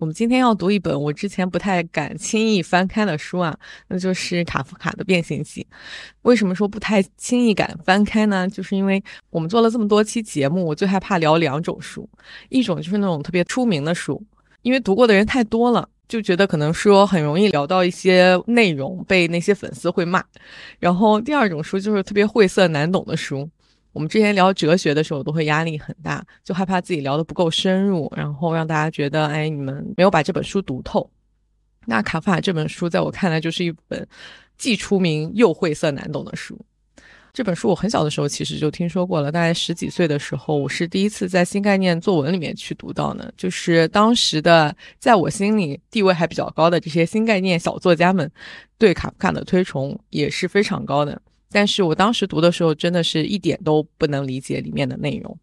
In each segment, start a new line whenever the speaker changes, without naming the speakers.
我们今天要读一本我之前不太敢轻易翻开的书啊，那就是卡夫卡的《变形记》。为什么说不太轻易敢翻开呢？就是因为我们做了这么多期节目，我最害怕聊两种书，一种就是那种特别出名的书，因为读过的人太多了，就觉得可能说很容易聊到一些内容被那些粉丝会骂。然后第二种书就是特别晦涩难懂的书。我们之前聊哲学的时候，都会压力很大，就害怕自己聊的不够深入，然后让大家觉得，哎，你们没有把这本书读透。那卡夫卡这本书，在我看来就是一本既出名又晦涩难懂的书。这本书我很小的时候其实就听说过了，大概十几岁的时候，我是第一次在新概念作文里面去读到呢。就是当时的在我心里地位还比较高的这些新概念小作家们，对卡夫卡的推崇也是非常高的。但是我当时读的时候，真的是一点都不能理解里面的内容，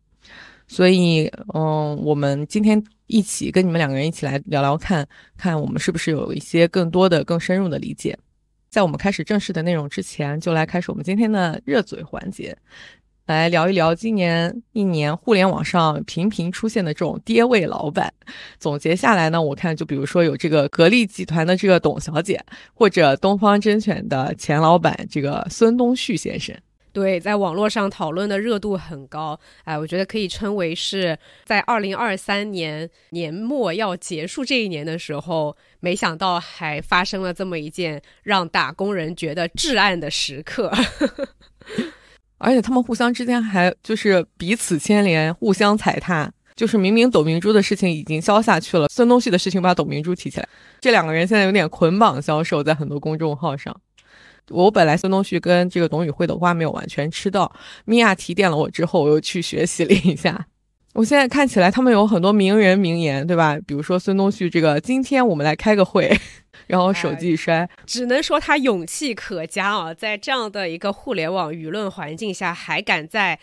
所以，嗯，我们今天一起跟你们两个人一起来聊聊，看看我们是不是有一些更多的、更深入的理解。在我们开始正式的内容之前，就来开始我们今天的热嘴环节。来聊一聊今年一年互联网上频频出现的这种跌位老板。总结下来呢，我看就比如说有这个格力集团的这个董小姐，或者东方甄选的前老板这个孙东旭先生。
对，在网络上讨论的热度很高。哎，我觉得可以称为是在二零二三年年末要结束这一年的时候，没想到还发生了这么一件让打工人觉得至暗的时刻。
而且他们互相之间还就是彼此牵连，互相踩踏。就是明明董明珠的事情已经消下去了，孙东旭的事情把董明珠提起来，这两个人现在有点捆绑销售在很多公众号上。我本来孙东旭跟这个董宇辉的瓜没有完全吃到，米娅提点了我之后，我又去学习了一下。我现在看起来他们有很多名人名言，对吧？比如说孙东旭这个，今天我们来开个会。然后手机一摔，
只能说他勇气可嘉啊！在这样的一个互联网舆论环境下，还敢在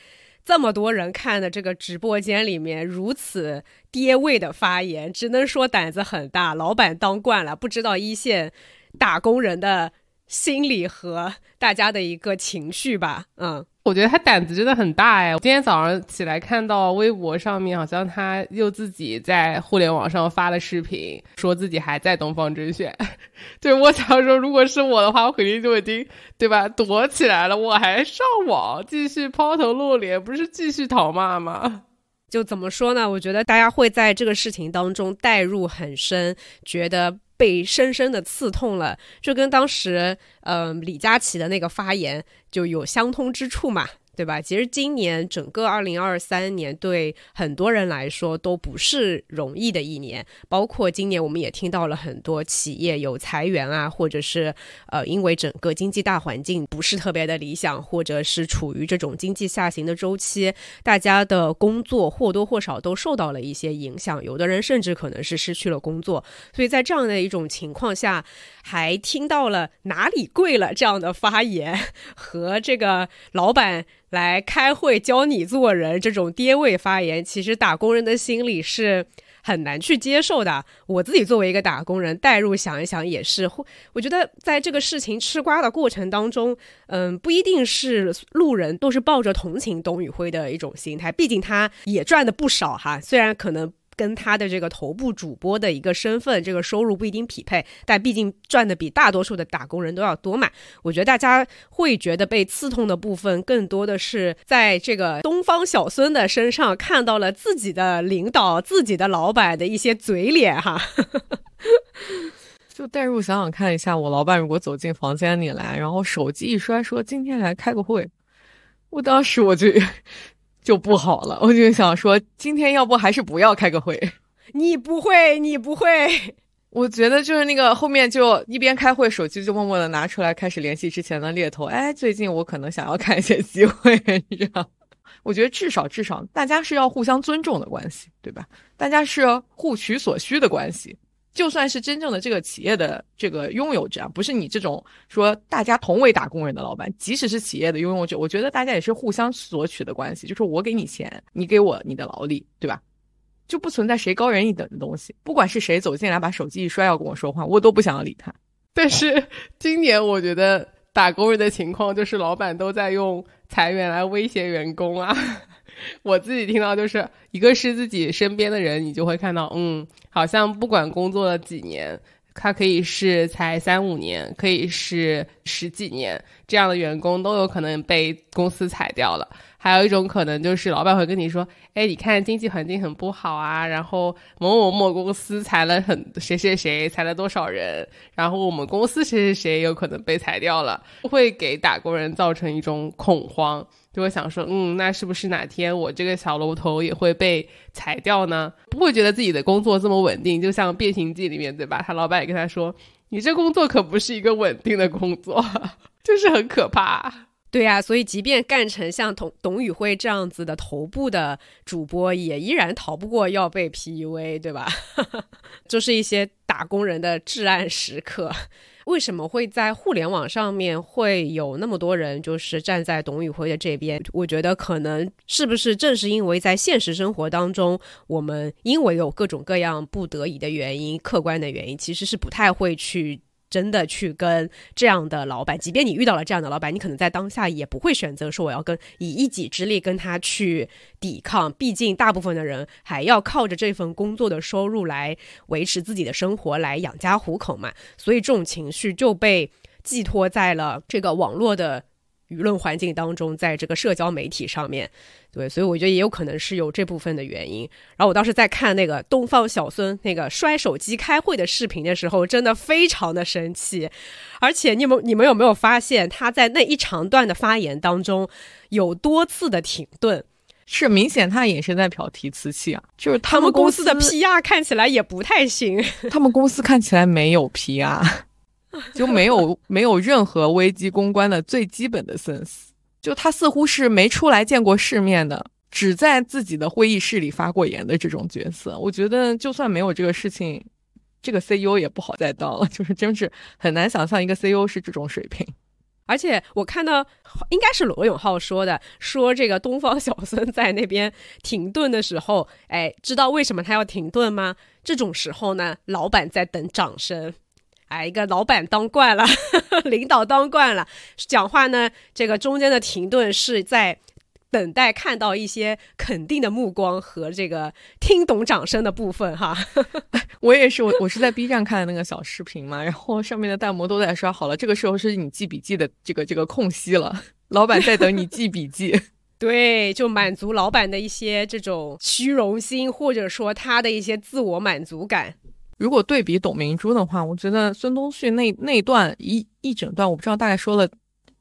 这么多人看的这个直播间里面如此跌位的发言，只能说胆子很大。老板当惯了，不知道一线打工人的心理和大家的一个情绪吧？嗯。
我觉得他胆子真的很大哎！我今天早上起来看到微博上面，好像他又自己在互联网上发了视频，说自己还在东方甄选。对我想说，如果是我的话，我肯定就已经对吧躲起来了，我还上网继续抛头露脸，不是继续讨骂吗？
就怎么说呢？我觉得大家会在这个事情当中代入很深，觉得。被深深的刺痛了，就跟当时，嗯，李佳琦的那个发言就有相通之处嘛。对吧？其实今年整个二零二三年对很多人来说都不是容易的一年，包括今年我们也听到了很多企业有裁员啊，或者是呃因为整个经济大环境不是特别的理想，或者是处于这种经济下行的周期，大家的工作或多或少都受到了一些影响，有的人甚至可能是失去了工作。所以在这样的一种情况下，还听到了哪里贵了这样的发言 和这个老板。来开会教你做人，这种爹味发言，其实打工人的心里是很难去接受的。我自己作为一个打工人，代入想一想也是。我觉得在这个事情吃瓜的过程当中，嗯，不一定是路人都是抱着同情董宇辉的一种心态，毕竟他也赚的不少哈，虽然可能。跟他的这个头部主播的一个身份，这个收入不一定匹配，但毕竟赚的比大多数的打工人都要多嘛。我觉得大家会觉得被刺痛的部分，更多的是在这个东方小孙的身上看到了自己的领导、自己的老板的一些嘴脸哈。
就代入想想看一下，我老板如果走进房间里来，然后手机一摔，说今天来开个会，我当时我就。就不好了，我就想说，今天要不还是不要开个会？
你不会，你不会。
我觉得就是那个后面就一边开会，手机就默默的拿出来，开始联系之前的猎头。哎，最近我可能想要看一些机会，你知道？我觉得至少至少大家是要互相尊重的关系，对吧？大家是互取所需的关系。就算是真正的这个企业的这个拥有者，不是你这种说大家同为打工人的老板，即使是企业的拥有者，我觉得大家也是互相索取的关系，就是我给你钱，你给我你的劳力，对吧？就不存在谁高人一等的东西。不管是谁走进来把手机一摔要跟我说话，我都不想要理他。
但是今年我觉得打工人的情况就是老板都在用裁员来威胁员工啊。我自己听到就是一个是自己身边的人，你就会看到，嗯，好像不管工作了几年，他可以是才三五年，可以是十几年，这样的员工都有可能被公司裁掉了。还有一种可能就是老板会跟你说，哎，你看经济环境很不好啊，然后某某某公司裁了很谁谁谁，裁了多少人，然后我们公司谁谁谁有可能被裁掉了，会给打工人造成一种恐慌。就会想说，嗯，那是不是哪天我这个小楼头也会被裁掉呢？不会觉得自己的工作这么稳定，就像《变形记》里面，对吧？他老板也跟他说，你这工作可不是一个稳定的工作，就是很可怕。
对呀，所以即便干成像董董宇辉这样子的头部的主播，也依然逃不过要被 PUA，对吧？就是一些打工人的至暗时刻。为什么会在互联网上面会有那么多人就是站在董宇辉的这边？我觉得可能是不是正是因为在现实生活当中，我们因为有各种各样不得已的原因、客观的原因，其实是不太会去。真的去跟这样的老板，即便你遇到了这样的老板，你可能在当下也不会选择说我要跟以一己之力跟他去抵抗。毕竟大部分的人还要靠着这份工作的收入来维持自己的生活，来养家糊口嘛。所以这种情绪就被寄托在了这个网络的。舆论环境当中，在这个社交媒体上面，对，所以我觉得也有可能是有这部分的原因。然后我当时在看那个东方小孙那个摔手机开会的视频的时候，真的非常的生气。而且你们你们有没有发现，他在那一长段的发言当中有多次的停顿？
是明显他也是在挑提词器啊，就是
他们
公
司的 PR 看起来也不太行。
他们公司看起来没有 PR。就没有没有任何危机公关的最基本的 sense，就他似乎是没出来见过世面的，只在自己的会议室里发过言的这种角色。我觉得就算没有这个事情，这个 CEO 也不好再当了。就是真是很难想象一个 CEO 是这种水平。
而且我看到应该是罗永浩说的，说这个东方小孙在那边停顿的时候，哎，知道为什么他要停顿吗？这种时候呢，老板在等掌声。哎，一个老板当惯了，领导当惯了，讲话呢，这个中间的停顿是在等待看到一些肯定的目光和这个听懂掌声的部分哈。
我也是，我我是在 B 站看的那个小视频嘛，然后上面的弹幕都在刷，好了，这个时候是你记笔记的这个这个空隙了，老板在等你记笔记。
对，就满足老板的一些这种虚荣心，或者说他的一些自我满足感。
如果对比董明珠的话，我觉得孙东旭那那段一一整段，我不知道大概说了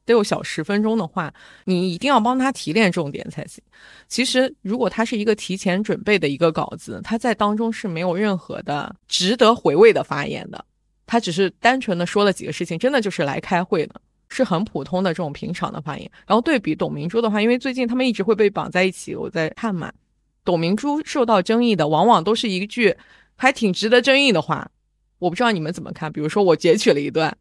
得有小十分钟的话，你一定要帮他提炼重点才行。其实，如果他是一个提前准备的一个稿子，他在当中是没有任何的值得回味的发言的，他只是单纯的说了几个事情，真的就是来开会的，是很普通的这种平常的发言。然后对比董明珠的话，因为最近他们一直会被绑在一起，我在看嘛，董明珠受到争议的往往都是一句。还挺值得争议的话，我不知道你们怎么看。比如说，我截取了一段，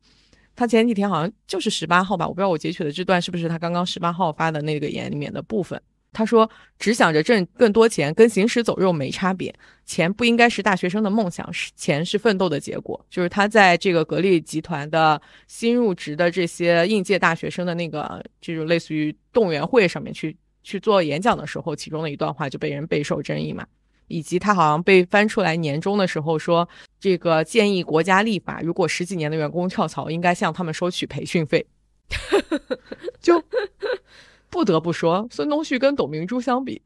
他前几天好像就是十八号吧，我不知道我截取的这段是不是他刚刚十八号发的那个言里面的部分。他说：“只想着挣更多钱，跟行尸走肉没差别。钱不应该是大学生的梦想，是钱是奋斗的结果。”就是他在这个格力集团的新入职的这些应届大学生的那个，这种类似于动员会上面去去做演讲的时候，其中的一段话就被人备受争议嘛。以及他好像被翻出来年终的时候说，这个建议国家立法，如果十几年的员工跳槽，应该向他们收取培训费。就不得不说，孙东旭跟董明珠相比，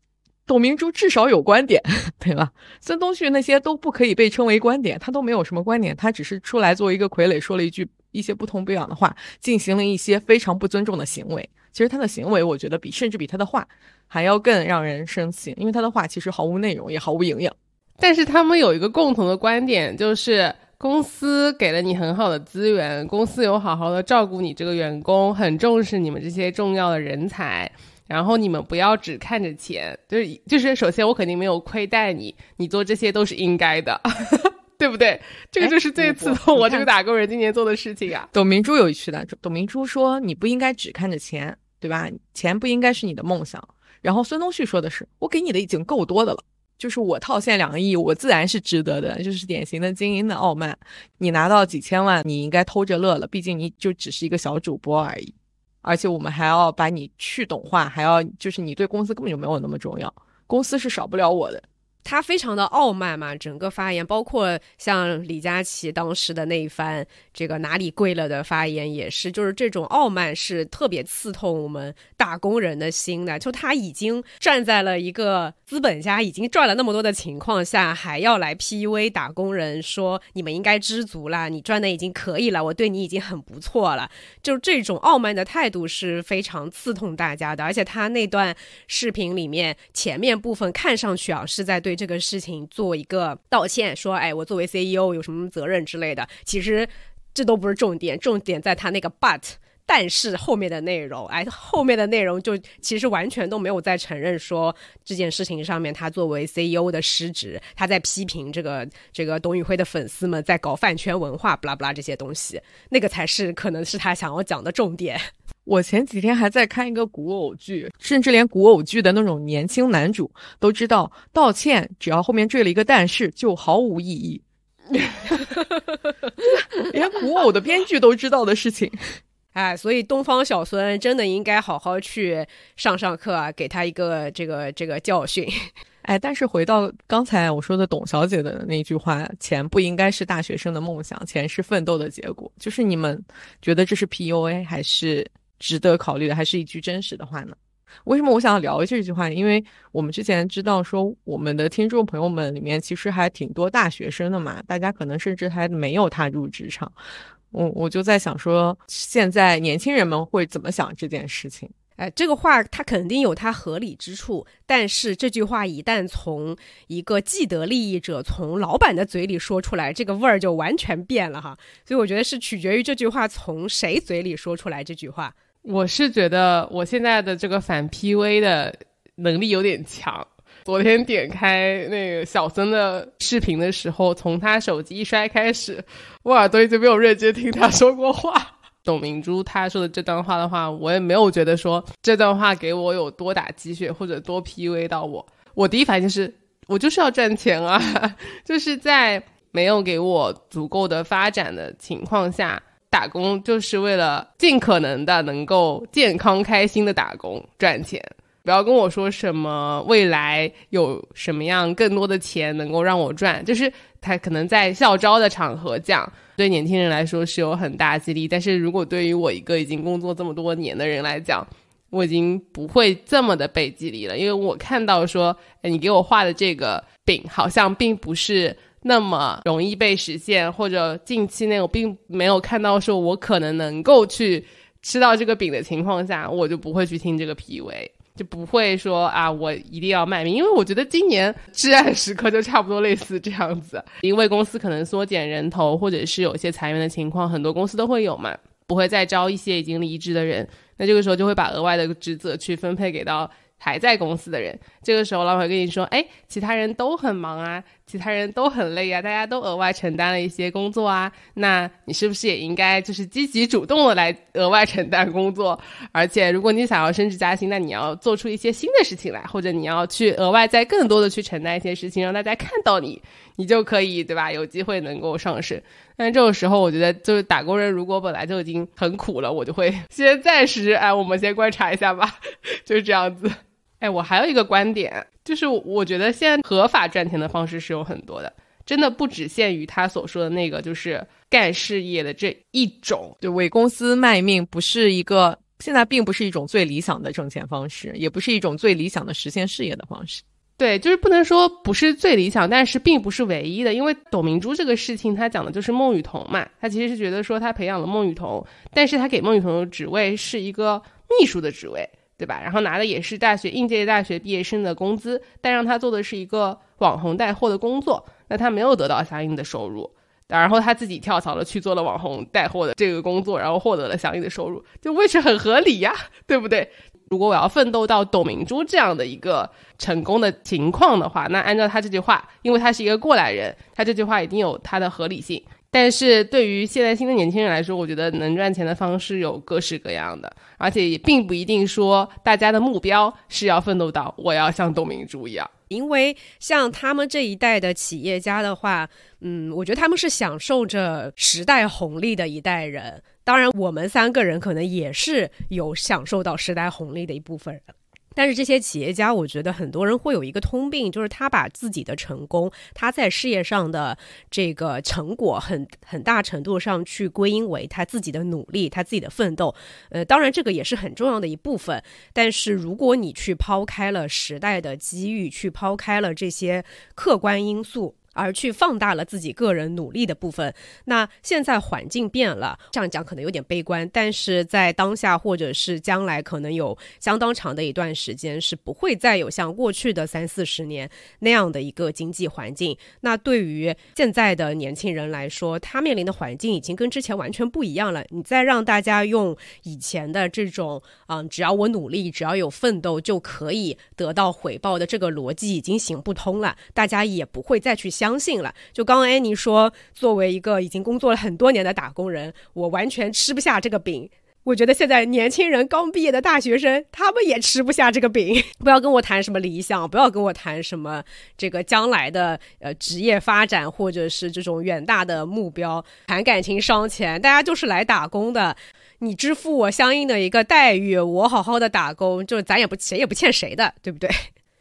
董明珠至少有观点，对吧？孙东旭那些都不可以被称为观点，他都没有什么观点，他只是出来做一个傀儡，说了一句一些不痛不痒的话，进行了一些非常不尊重的行为。其实他的行为，我觉得比甚至比他的话还要更让人生气，因为他的话其实毫无内容，也毫无营养。
但是他们有一个共同的观点，就是公司给了你很好的资源，公司有好好的照顾你这个员工，很重视你们这些重要的人才。然后你们不要只看着钱，就是就是，首先我肯定没有亏待你，你做这些都是应该的。对不对？这个就是最刺痛我这个打工人今年做的事情啊。
董明珠有趣的，董明珠说：“你不应该只看着钱，对吧？钱不应该是你的梦想。”然后孙东旭说的是：“我给你的已经够多的了，就是我套现两个亿，我自然是值得的。”就是典型的精英的傲慢。你拿到几千万，你应该偷着乐了，毕竟你就只是一个小主播而已。而且我们还要把你去懂化，还要就是你对公司根本就没有那么重要，公司是少不了我的。
他非常的傲慢嘛，整个发言，包括像李佳琦当时的那一番这个哪里贵了的发言，也是，就是这种傲慢是特别刺痛我们打工人的心的。就他已经站在了一个资本家已经赚了那么多的情况下，还要来 PUA 打工人，说你们应该知足啦，你赚的已经可以了，我对你已经很不错了。就这种傲慢的态度是非常刺痛大家的。而且他那段视频里面前面部分看上去啊是在对。这个事情做一个道歉，说哎，我作为 CEO 有什么责任之类的，其实这都不是重点，重点在他那个 but，但是后面的内容，哎，后面的内容就其实完全都没有在承认说这件事情上面他作为 CEO 的失职，他在批评这个这个董宇辉的粉丝们在搞饭圈文化，不拉不拉这些东西，那个才是可能是他想要讲的重点。
我前几天还在看一个古偶剧，甚至连古偶剧的那种年轻男主都知道道歉，只要后面缀了一个但是，就毫无意义。连古偶的编剧都知道的事情，
哎，所以东方小孙真的应该好好去上上课啊，给他一个这个这个教训。
哎，但是回到刚才我说的董小姐的那句话，钱不应该是大学生的梦想，钱是奋斗的结果。就是你们觉得这是 PUA 还是？值得考虑的还是一句真实的话呢？为什么我想要聊这句话？因为我们之前知道说，我们的听众朋友们里面其实还挺多大学生的嘛，大家可能甚至还没有踏入职场。我我就在想说，现在年轻人们会怎么想这件事情？
哎，这个话它肯定有它合理之处，但是这句话一旦从一个既得利益者从老板的嘴里说出来，这个味儿就完全变了哈。所以我觉得是取决于这句话从谁嘴里说出来。这句话。
我是觉得我现在的这个反 PV 的能力有点强。昨天点开那个小森的视频的时候，从他手机一摔开始，我耳朵已经没有认真听他说过话。董明珠她说的这段话的话，我也没有觉得说这段话给我有多打鸡血或者多 PV 到我。我第一反应是，我就是要赚钱啊，就是在没有给我足够的发展的情况下。打工就是为了尽可能的能够健康开心的打工赚钱，不要跟我说什么未来有什么样更多的钱能够让我赚，就是他可能在校招的场合讲，对年轻人来说是有很大激励，但是如果对于我一个已经工作这么多年的人来讲，我已经不会这么的被激励了，因为我看到说，你给我画的这个饼好像并不是。那么容易被实现，或者近期内我并没有看到说我可能能够去吃到这个饼的情况下，我就不会去听这个 P V，就不会说啊，我一定要卖命，因为我觉得今年至暗时刻就差不多类似这样子，因为公司可能缩减人头，或者是有些裁员的情况，很多公司都会有嘛，不会再招一些已经离职的人，那这个时候就会把额外的职责去分配给到。还在公司的人，这个时候老板会跟你说：“哎，其他人都很忙啊，其他人都很累啊，大家都额外承担了一些工作啊，那你是不是也应该就是积极主动的来额外承担工作？而且如果你想要升职加薪，那你要做出一些新的事情来，或者你要去额外再更多的去承担一些事情，让大家看到你，你就可以对吧？有机会能够上升。但这种时候，我觉得就是打工人如果本来就已经很苦了，我就会 先暂时哎，我们先观察一下吧，就是这样子。”哎，我还有一个观点，就是我觉得现在合法赚钱的方式是有很多的，真的不只限于他所说的那个，就是干事业的这一种。
就为公司卖命，不是一个现在并不是一种最理想的挣钱方式，也不是一种最理想的实现事业的方式。
对，就是不能说不是最理想，但是并不是唯一的。因为董明珠这个事情，他讲的就是孟雨桐嘛，他其实是觉得说他培养了孟雨桐，但是他给孟雨桐的职位是一个秘书的职位。对吧？然后拿的也是大学应届大学毕业生的工资，但让他做的是一个网红带货的工作，那他没有得到相应的收入。然后他自己跳槽了，去做了网红带货的这个工作，然后获得了相应的收入，就位置很合理呀，对不对？如果我要奋斗到董明珠这样的一个成功的情况的话，那按照他这句话，因为他是一个过来人，他这句话一定有他的合理性。但是对于现在新的年轻人来说，我觉得能赚钱的方式有各式各样的，而且也并不一定说大家的目标是要奋斗到我要像董明珠一样。
因为像他们这一代的企业家的话，嗯，我觉得他们是享受着时代红利的一代人。当然，我们三个人可能也是有享受到时代红利的一部分人。但是这些企业家，我觉得很多人会有一个通病，就是他把自己的成功，他在事业上的这个成果，很很大程度上去归因为他自己的努力，他自己的奋斗。呃，当然这个也是很重要的一部分。但是如果你去抛开了时代的机遇，去抛开了这些客观因素。而去放大了自己个人努力的部分。那现在环境变了，这样讲可能有点悲观，但是在当下或者是将来，可能有相当长的一段时间是不会再有像过去的三四十年那样的一个经济环境。那对于现在的年轻人来说，他面临的环境已经跟之前完全不一样了。你再让大家用以前的这种，嗯，只要我努力，只要有奋斗就可以得到回报的这个逻辑已经行不通了，大家也不会再去想。相信了，就刚刚安妮说，作为一个已经工作了很多年的打工人，我完全吃不下这个饼。我觉得现在年轻人刚毕业的大学生，他们也吃不下这个饼。不要跟我谈什么理想，不要跟我谈什么这个将来的呃职业发展，或者是这种远大的目标，谈感情伤钱。大家就是来打工的，你支付我相应的一个待遇，我好好的打工，就咱也不谁也不欠谁的，对不对？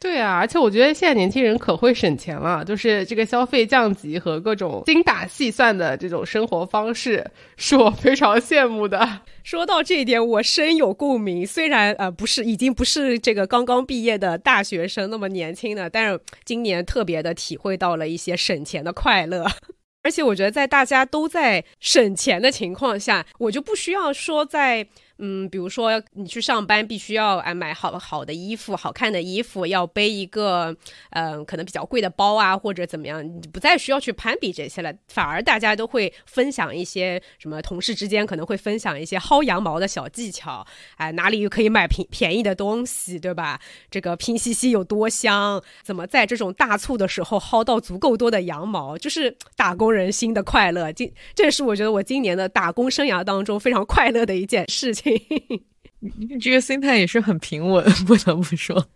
对啊，而且我觉得现在年轻人可会省钱了，就是这个消费降级和各种精打细算的这种生活方式，是我非常羡慕的。
说到这一点，我深有共鸣。虽然呃不是已经不是这个刚刚毕业的大学生那么年轻了，但是今年特别的体会到了一些省钱的快乐。而且我觉得在大家都在省钱的情况下，我就不需要说在。嗯，比如说你去上班，必须要哎买好好的衣服、好看的衣服，要背一个嗯可能比较贵的包啊，或者怎么样，你不再需要去攀比这些了，反而大家都会分享一些什么，同事之间可能会分享一些薅羊毛的小技巧，哎哪里可以买便便宜的东西，对吧？这个拼夕夕有多香？怎么在这种大促的时候薅到足够多的羊毛？就是打工人心的快乐，今这是我觉得我今年的打工生涯当中非常快乐的一件事情。
嘿 你这个心态也是很平稳，不得不说。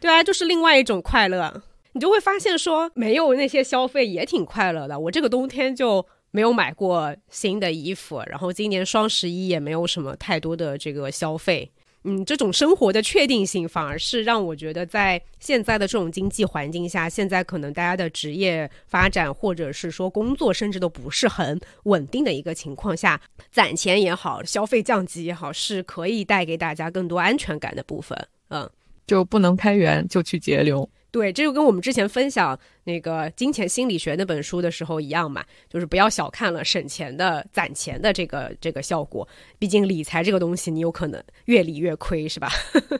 对啊，就是另外一种快乐。你就会发现说，没有那些消费也挺快乐的。我这个冬天就没有买过新的衣服，然后今年双十一也没有什么太多的这个消费。嗯，这种生活的确定性反而是让我觉得，在现在的这种经济环境下，现在可能大家的职业发展或者是说工作甚至都不是很稳定的一个情况下，攒钱也好，消费降级也好，是可以带给大家更多安全感的部分。嗯，
就不能开源就去节流。
对，这就跟我们之前分享那个《金钱心理学》那本书的时候一样嘛，就是不要小看了省钱的、攒钱的这个这个效果。毕竟理财这个东西，你有可能越理越亏，是吧？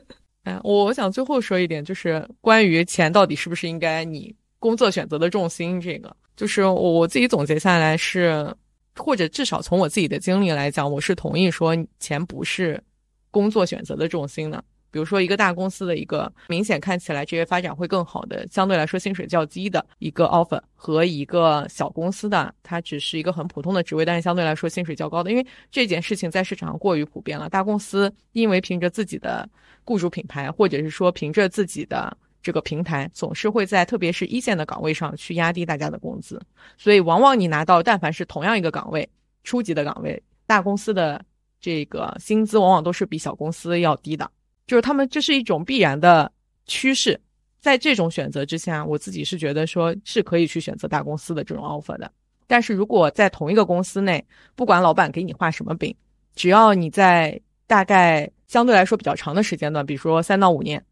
哎，我我想最后说一点，就是关于钱到底是不是应该你工作选择的重心，这个就是我我自己总结下来是，或者至少从我自己的经历来讲，我是同意说钱不是工作选择的重心的。比如说，一个大公司的一个明显看起来职业发展会更好的，相对来说薪水较低的一个 offer，和一个小公司的，它只是一个很普通的职位，但是相对来说薪水较高的。因为这件事情在市场上过于普遍了，大公司因为凭着自己的雇主品牌，或者是说凭着自己的这个平台，总是会在特别是一线的岗位上去压低大家的工资，所以往往你拿到但凡是同样一个岗位，初级的岗位，大公司的这个薪资往往都是比小公司要低的。就是他们，这是一种必然的趋势，在这种选择之下，我自己是觉得说是可以去选择大公司的这种 offer 的。但是如果在同一个公司内，不管老板给你画什么饼，只要你在大概相对来说比较长的时间段，比如说三到五年，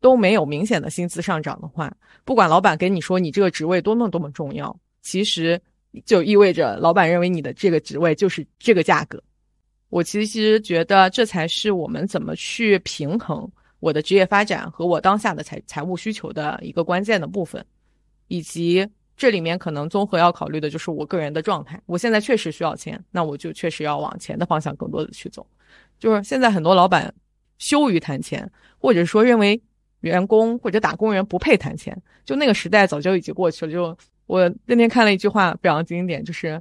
都没有明显的薪资上涨的话，不管老板跟你说你这个职位多么多么重要，其实就意味着老板认为你的这个职位就是这个价格。我其实觉得这才是我们怎么去平衡我的职业发展和我当下的财财务需求的一个关键的部分，以及这里面可能综合要考虑的就是我个人的状态。我现在确实需要钱，那我就确实要往钱的方向更多的去走。就是现在很多老板羞于谈钱，或者说认为员工或者打工人不配谈钱。就那个时代早就已经过去了。就我那天看了一句话非常经典，就是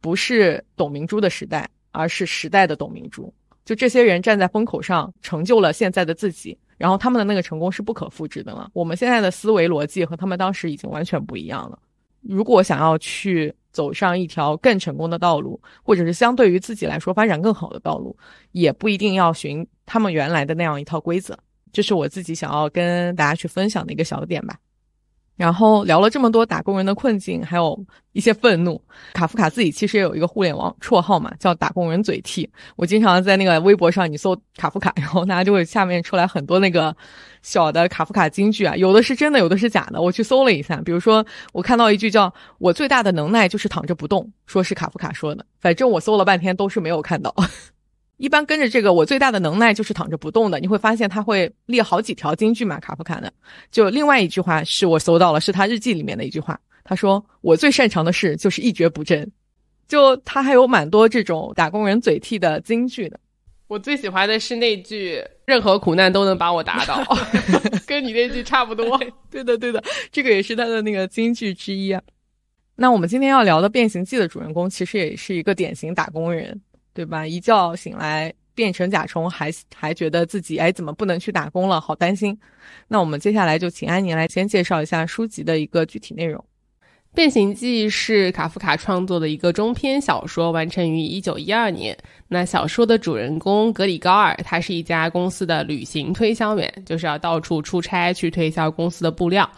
不是董明珠的时代，而是时代的董明珠。就这些人站在风口上，成就了现在的自己，然后他们的那个成功是不可复制的了。我们现在的思维逻辑和他们当时已经完全不一样了。如果想要去走上一条更成功的道路，或者是相对于自己来说发展更好的道路，也不一定要循他们原来的那样一套规则。这是我自己想要跟大家去分享的一个小点吧。然后聊了这么多打工人的困境，还有一些愤怒。卡夫卡自己其实也有一个互联网绰号嘛，叫“打工人嘴替”。我经常在那个微博上，你搜卡夫卡，然后大家就会下面出来很多那个小的卡夫卡金句啊，有的是真的，有的是假的。我去搜了一下，比如说我看到一句叫“我最大的能耐就是躺着不动”，说是卡夫卡说的，反正我搜了半天都是没有看到。一般跟着这个，我最大的能耐就是躺着不动的。你会发现他会列好几条金句嘛，卡夫卡的。就另外一句话是我搜到了，是他日记里面的一句话。他说：“我最擅长的事就是一蹶不振。”就他还有蛮多这种打工人嘴替的金句的。
我最喜欢的是那句“任何苦难都能把我打倒” 跟你那句差不多。
对的，对的，这个也是他的那个金句之一啊。那我们今天要聊的《变形记》的主人公，其实也是一个典型打工人。对吧？一觉醒来变成甲虫，还还觉得自己哎怎么不能去打工了？好担心。那我们接下来就请安妮来先介绍一下书籍的一个具体内容。
《变形记》是卡夫卡创作的一个中篇小说，完成于一九一二年。那小说的主人公格里高尔，他是一家公司的旅行推销员，就是要到处出差去推销公司的布料。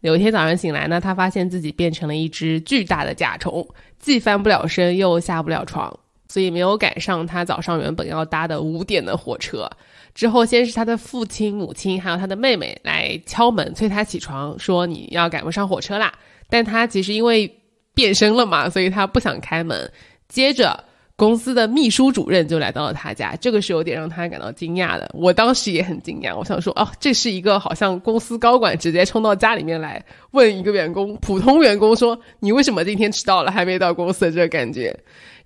有一天早上醒来呢，他发现自己变成了一只巨大的甲虫，既翻不了身，又下不了床。所以没有赶上他早上原本要搭的五点的火车。之后，先是他的父亲、母亲，还有他的妹妹来敲门催他起床，说你要赶不上火车啦。但他其实因为变身了嘛，所以他不想开门。接着，公司的秘书主任就来到了他家，这个是有点让他感到惊讶的。我当时也很惊讶，我想说，哦，这是一个好像公司高管直接冲到家里面来问一个员工，普通员工说你为什么今天迟到了，还没到公司的这个感觉。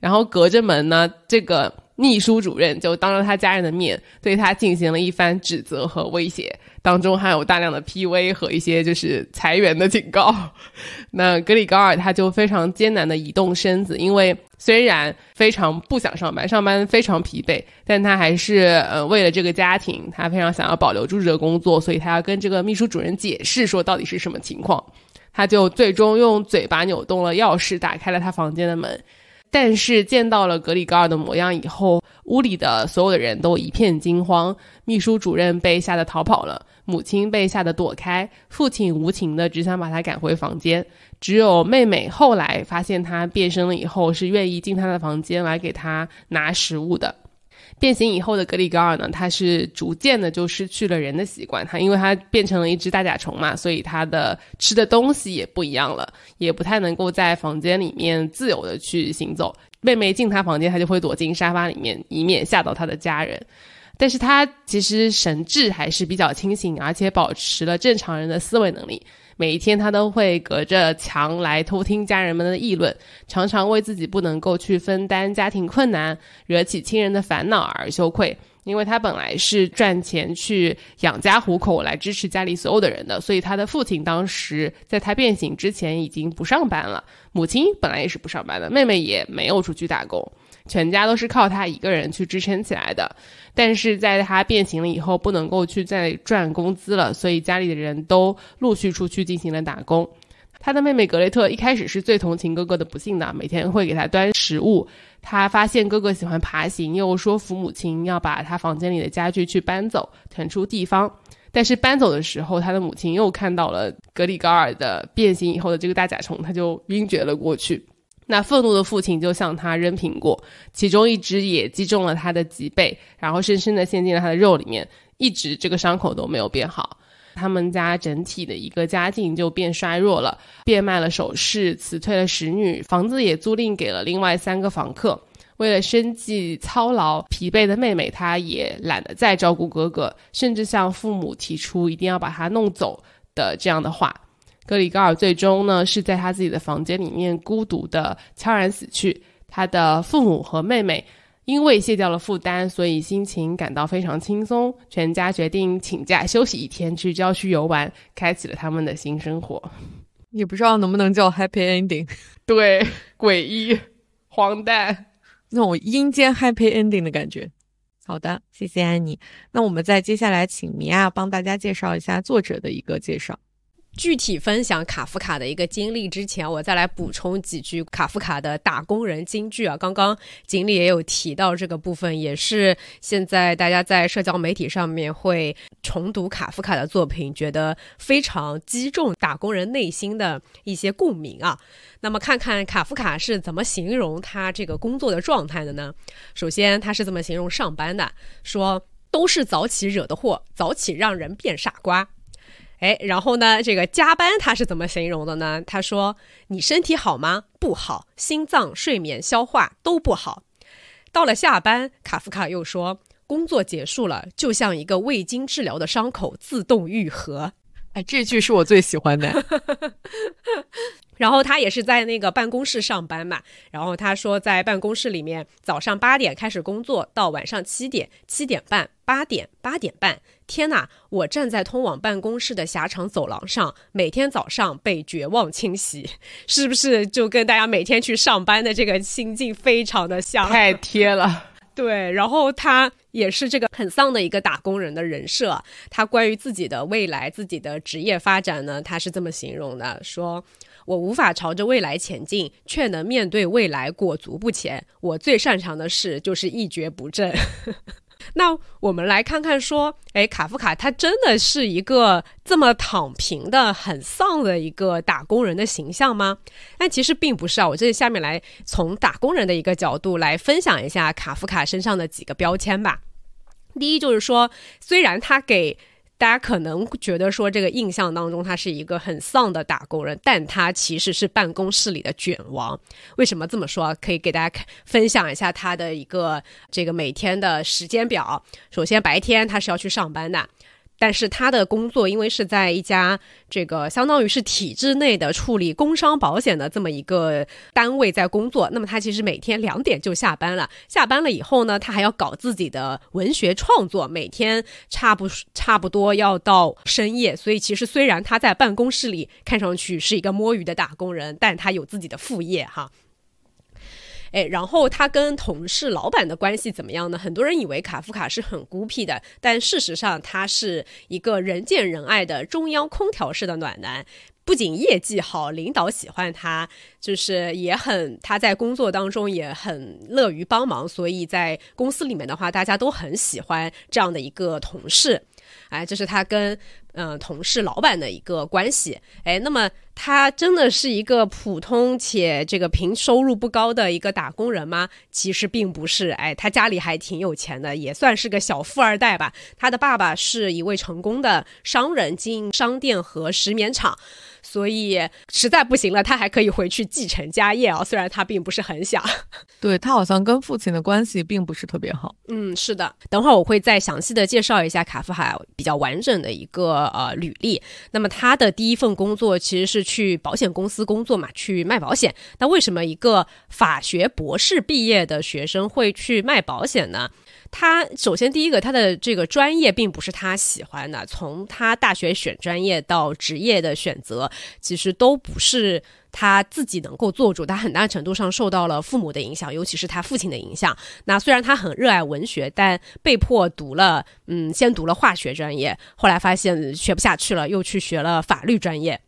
然后隔着门呢，这个秘书主任就当着他家人的面对他进行了一番指责和威胁，当中还有大量的 PV 和一些就是裁员的警告。那格里高尔他就非常艰难的移动身子，因为虽然非常不想上班，上班非常疲惫，但他还是呃为了这个家庭，他非常想要保留住这个工作，所以他要跟这个秘书主任解释说到底是什么情况。他就最终用嘴巴扭动了钥匙，打开了他房间的门。但是见到了格里高尔的模样以后，屋里的所有的人都一片惊慌。秘书主任被吓得逃跑了，母亲被吓得躲开，父亲无情的只想把他赶回房间。只有妹妹后来发现他变身了以后，是愿意进他的房间来给他拿食物的。变形以后的格里高尔呢，他是逐渐的就失去了人的习惯。他因为他变成了一只大甲虫嘛，所以他的吃的东西也不一样了，也不太能够在房间里面自由的去行走。妹妹进他房间，他就会躲进沙发里面，以免吓到他的家人。但是他其实神智还是比较清醒，而且保持了正常人的思维能力。每一天，他都会隔着墙来偷听家人们的议论，常常为自己不能够去分担家庭困难、惹起亲人的烦恼而羞愧。因为他本来是赚钱去养家糊口，来支持家里所有的人的，所以他的父亲当时在他变形之前已经不上班了，母亲本来也是不上班的，妹妹也没有出去打工。全家都是靠他一个人去支撑起来的，但是在他变形了以后，不能够去再赚工资了，所以家里的人都陆续出去进行了打工。他的妹妹格雷特一开始是最同情哥哥的不幸的，每天会给他端食物。他发现哥哥喜欢爬行，又说服母亲要把他房间里的家具去搬走，腾出地方。但是搬走的时候，他的母亲又看到了格里高尔的变形以后的这个大甲虫，他就晕厥了过去。那愤怒的父亲就向他扔苹果，其中一只也击中了他的脊背，然后深深的陷进了他的肉里面，一直这个伤口都没有变好。他们家整体的一个家境就变衰弱了，变卖了首饰，辞退了使女，房子也租赁给了另外三个房客。为了生计操劳疲惫的妹妹，她也懒得再照顾哥哥，甚至向父母提出一定要把他弄走的这样的话。格里高尔最终呢是在他自己的房间里面孤独的悄然死去。他的父母和妹妹因为卸掉了负担，所以心情感到非常轻松。全家决定请假休息一天，去郊区游玩，开启了他们的新生活。
也不知道能不能叫 happy ending，
对，诡异、荒诞，
那种阴间 happy ending 的感觉。好的，谢谢安妮。那我们再接下来请米娅帮大家介绍一下作者的一个介绍。
具体分享卡夫卡的一个经历之前，我再来补充几句卡夫卡的打工人金句啊。刚刚锦鲤也有提到这个部分，也是现在大家在社交媒体上面会重读卡夫卡的作品，觉得非常击中打工人内心的一些共鸣啊。那么看看卡夫卡是怎么形容他这个工作的状态的呢？首先，他是这么形容上班的，说都是早起惹的祸，早起让人变傻瓜。哎，然后呢？这个加班他是怎么形容的呢？他说：“你身体好吗？不好，心脏、睡眠、消化都不好。”到了下班，卡夫卡又说：“工作结束了，就像一个未经治疗的伤口自动愈合。”
哎，这句是我最喜欢的。
然后他也是在那个办公室上班嘛，然后他说在办公室里面，早上八点开始工作，到晚上七点、七点半、八点、八点半。天哪！我站在通往办公室的狭长走廊上，每天早上被绝望侵袭，是不是就跟大家每天去上班的这个心境非常的像？
太贴了。
对，然后他也是这个很丧的一个打工人的人设。他关于自己的未来、自己的职业发展呢，他是这么形容的：说。我无法朝着未来前进，却能面对未来裹足不前。我最擅长的事就是一蹶不振。那我们来看看，说，哎，卡夫卡他真的是一个这么躺平的、很丧的一个打工人的形象吗？但其实并不是啊。我这里下面来从打工人的一个角度来分享一下卡夫卡身上的几个标签吧。第一就是说，虽然他给大家可能觉得说这个印象当中他是一个很丧的打工人，但他其实是办公室里的卷王。为什么这么说？可以给大家分享一下他的一个这个每天的时间表。首先白天他是要去上班的。但是他的工作，因为是在一家这个相当于是体制内的处理工伤保险的这么一个单位在工作，那么他其实每天两点就下班了。下班了以后呢，他还要搞自己的文学创作，每天差不差不多要到深夜。所以其实虽然他在办公室里看上去是一个摸鱼的打工人，但他有自己的副业哈。哎，然后他跟同事、老板的关系怎么样呢？很多人以为卡夫卡是很孤僻的，但事实上他是一个人见人爱的中央空调式的暖男。不仅业绩好，领导喜欢他，就是也很他在工作当中也很乐于帮忙，所以在公司里面的话，大家都很喜欢这样的一个同事。哎，这是他跟。嗯，同事、老板的一个关系，哎，那么他真的是一个普通且这个平收入不高的一个打工人吗？其实并不是，哎，他家里还挺有钱的，也算是个小富二代吧。他的爸爸是一位成功的商人，经营商店和石棉厂。所以实在不行了，他还可以回去继承家业啊。虽然他并不是很想，
对他好像跟父亲的关系并不是特别好。
嗯，是的。等会儿我会再详细的介绍一下卡夫海比较完整的一个呃履历。那么他的第一份工作其实是去保险公司工作嘛，去卖保险。那为什么一个法学博士毕业的学生会去卖保险呢？他首先第一个，他的这个专业并不是他喜欢的。从他大学选专业到职业的选择，其实都不是他自己能够做主。他很大程度上受到了父母的影响，尤其是他父亲的影响。那虽然他很热爱文学，但被迫读了，嗯，先读了化学专业，后来发现学不下去了，又去学了法律专业。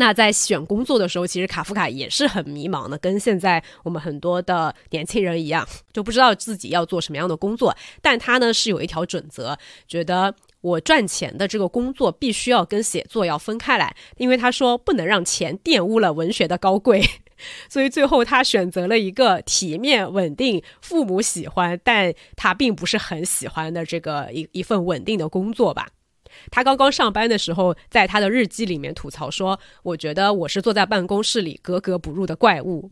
那在选工作的时候，其实卡夫卡也是很迷茫的，跟现在我们很多的年轻人一样，就不知道自己要做什么样的工作。但他呢是有一条准则，觉得我赚钱的这个工作必须要跟写作要分开来，因为他说不能让钱玷污了文学的高贵。所以最后他选择了一个体面、稳定、父母喜欢，但他并不是很喜欢的这个一一份稳定的工作吧。他刚刚上班的时候，在他的日记里面吐槽说：“我觉得我是坐在办公室里格格不入的怪物。”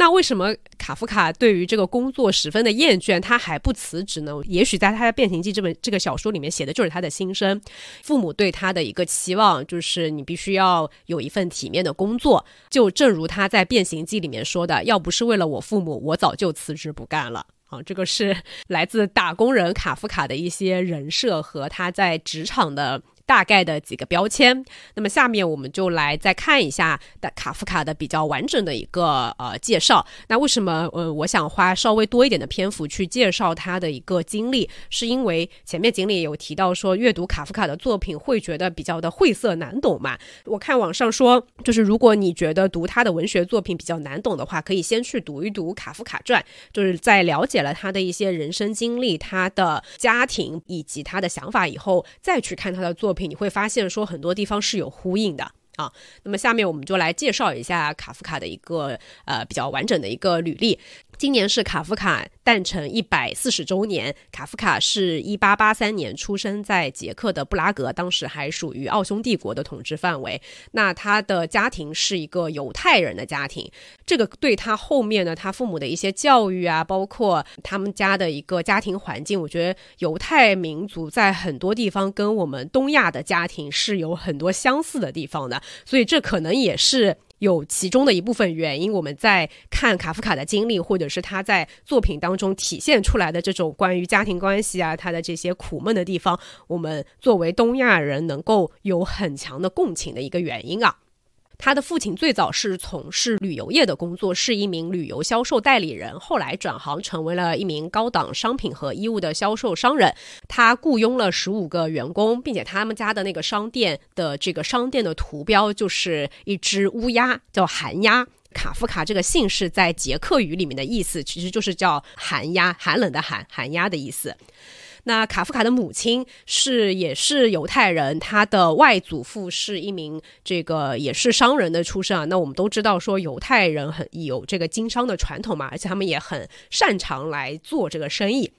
那为什么卡夫卡对于这个工作十分的厌倦，他还不辞职呢？也许在他的《变形记》这本这个小说里面写的就是他的心声。父母对他的一个期望就是你必须要有一份体面的工作。就正如他在《变形记》里面说的：“要不是为了我父母，我早就辞职不干了。”啊，这个是 来自打工人卡夫卡的一些人设和他在职场的。大概的几个标签，那么下面我们就来再看一下的卡夫卡的比较完整的一个呃介绍。那为什么呃我想花稍微多一点的篇幅去介绍他的一个经历，是因为前面经历有提到说阅读卡夫卡的作品会觉得比较的晦涩难懂嘛？我看网上说，就是如果你觉得读他的文学作品比较难懂的话，可以先去读一读《卡夫卡传》，就是在了解了他的一些人生经历、他的家庭以及他的想法以后，再去看他的作品。你会发现说很多地方是有呼应的啊。那么下面我们就来介绍一下卡夫卡的一个呃比较完整的一个履历。今年是卡夫卡诞辰一百四十周年。卡夫卡是一八八三年出生在捷克的布拉格，当时还属于奥匈帝国的统治范围。那他的家庭是一个犹太人的家庭，这个对他后面呢，他父母的一些教育啊，包括他们家的一个家庭环境，我觉得犹太民族在很多地方跟我们东亚的家庭是有很多相似的地方的，所以这可能也是。有其中的一部分原因，我们在看卡夫卡的经历，或者是他在作品当中体现出来的这种关于家庭关系啊，他的这些苦闷的地方，我们作为东亚人能够有很强的共情的一个原因啊。他的父亲最早是从事旅游业的工作，是一名旅游销售代理人，后来转行成为了一名高档商品和衣物的销售商人。他雇佣了十五个员工，并且他们家的那个商店的这个商店的图标就是一只乌鸦，叫寒鸦。卡夫卡这个姓氏在捷克语里面的意思其实就是叫寒鸦，寒冷的寒，寒鸦的意思。那卡夫卡的母亲是也是犹太人，他的外祖父是一名这个也是商人的出身啊。那我们都知道说犹太人很有这个经商的传统嘛，而且他们也很擅长来做这个生意。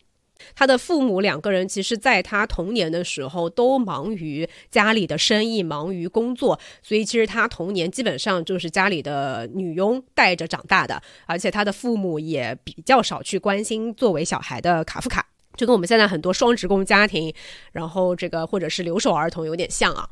他的父母两个人其实在他童年的时候都忙于家里的生意，忙于工作，所以其实他童年基本上就是家里的女佣带着长大的，而且他的父母也比较少去关心作为小孩的卡夫卡。就跟我们现在很多双职工家庭，然后这个或者是留守儿童有点像啊。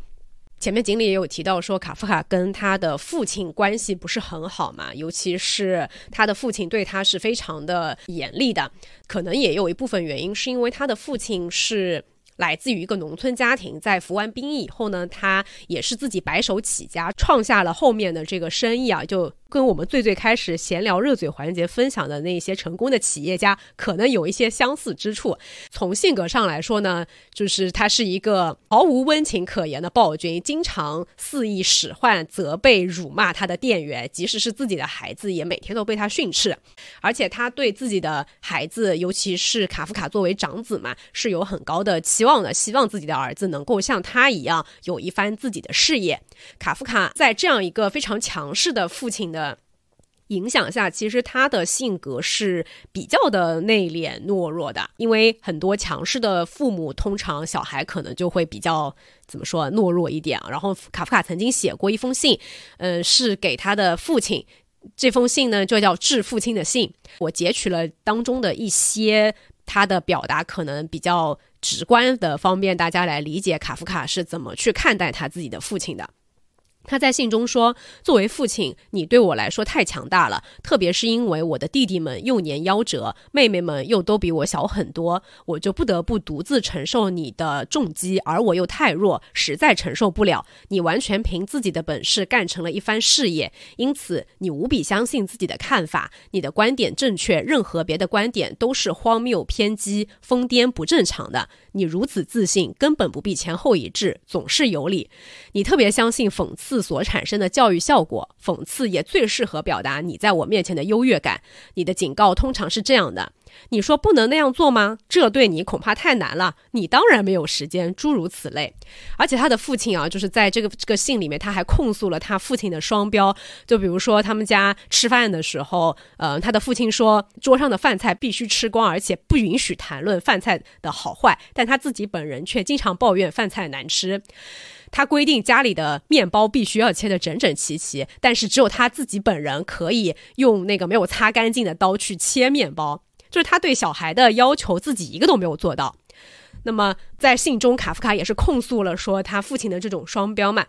前面锦鲤也有提到说，卡夫卡跟他的父亲关系不是很好嘛，尤其是他的父亲对他是非常的严厉的，可能也有一部分原因是因为他的父亲是。来自于一个农村家庭，在服完兵役以后呢，他也是自己白手起家，创下了后面的这个生意啊，就跟我们最最开始闲聊热嘴环节分享的那些成功的企业家，可能有一些相似之处。从性格上来说呢，就是他是一个毫无温情可言的暴君，经常肆意使唤、责备、辱骂他的店员，即使是自己的孩子，也每天都被他训斥。而且他对自己的孩子，尤其是卡夫卡作为长子嘛，是有很高的期望。的希望自己的儿子能够像他一样有一番自己的事业。卡夫卡在这样一个非常强势的父亲的影响下，其实他的性格是比较的内敛懦弱的。因为很多强势的父母，通常小孩可能就会比较怎么说懦弱一点。然后卡夫卡曾经写过一封信，嗯，是给他的父亲。这封信呢，就叫致父亲的信。我截取了当中的一些他的表达，可能比较。直观的方便大家来理解卡夫卡是怎么去看待他自己的父亲的。他在信中说：“作为父亲，你对我来说太强大了，特别是因为我的弟弟们幼年夭折，妹妹们又都比我小很多，我就不得不独自承受你的重击，而我又太弱，实在承受不了。你完全凭自己的本事干成了一番事业，因此你无比相信自己的看法，你的观点正确，任何别的观点都是荒谬、偏激、疯癫、不正常的。你如此自信，根本不必前后一致，总是有理。你特别相信讽刺。”所产生的教育效果，讽刺也最适合表达你在我面前的优越感。你的警告通常是这样的。你说不能那样做吗？这对你恐怕太难了。你当然没有时间，诸如此类。而且他的父亲啊，就是在这个这个信里面，他还控诉了他父亲的双标。就比如说他们家吃饭的时候，呃，他的父亲说桌上的饭菜必须吃光，而且不允许谈论饭菜的好坏。但他自己本人却经常抱怨饭菜难吃。他规定家里的面包必须要切得整整齐齐，但是只有他自己本人可以用那个没有擦干净的刀去切面包。就是他对小孩的要求，自己一个都没有做到。那么在信中，卡夫卡也是控诉了说他父亲的这种双标嘛。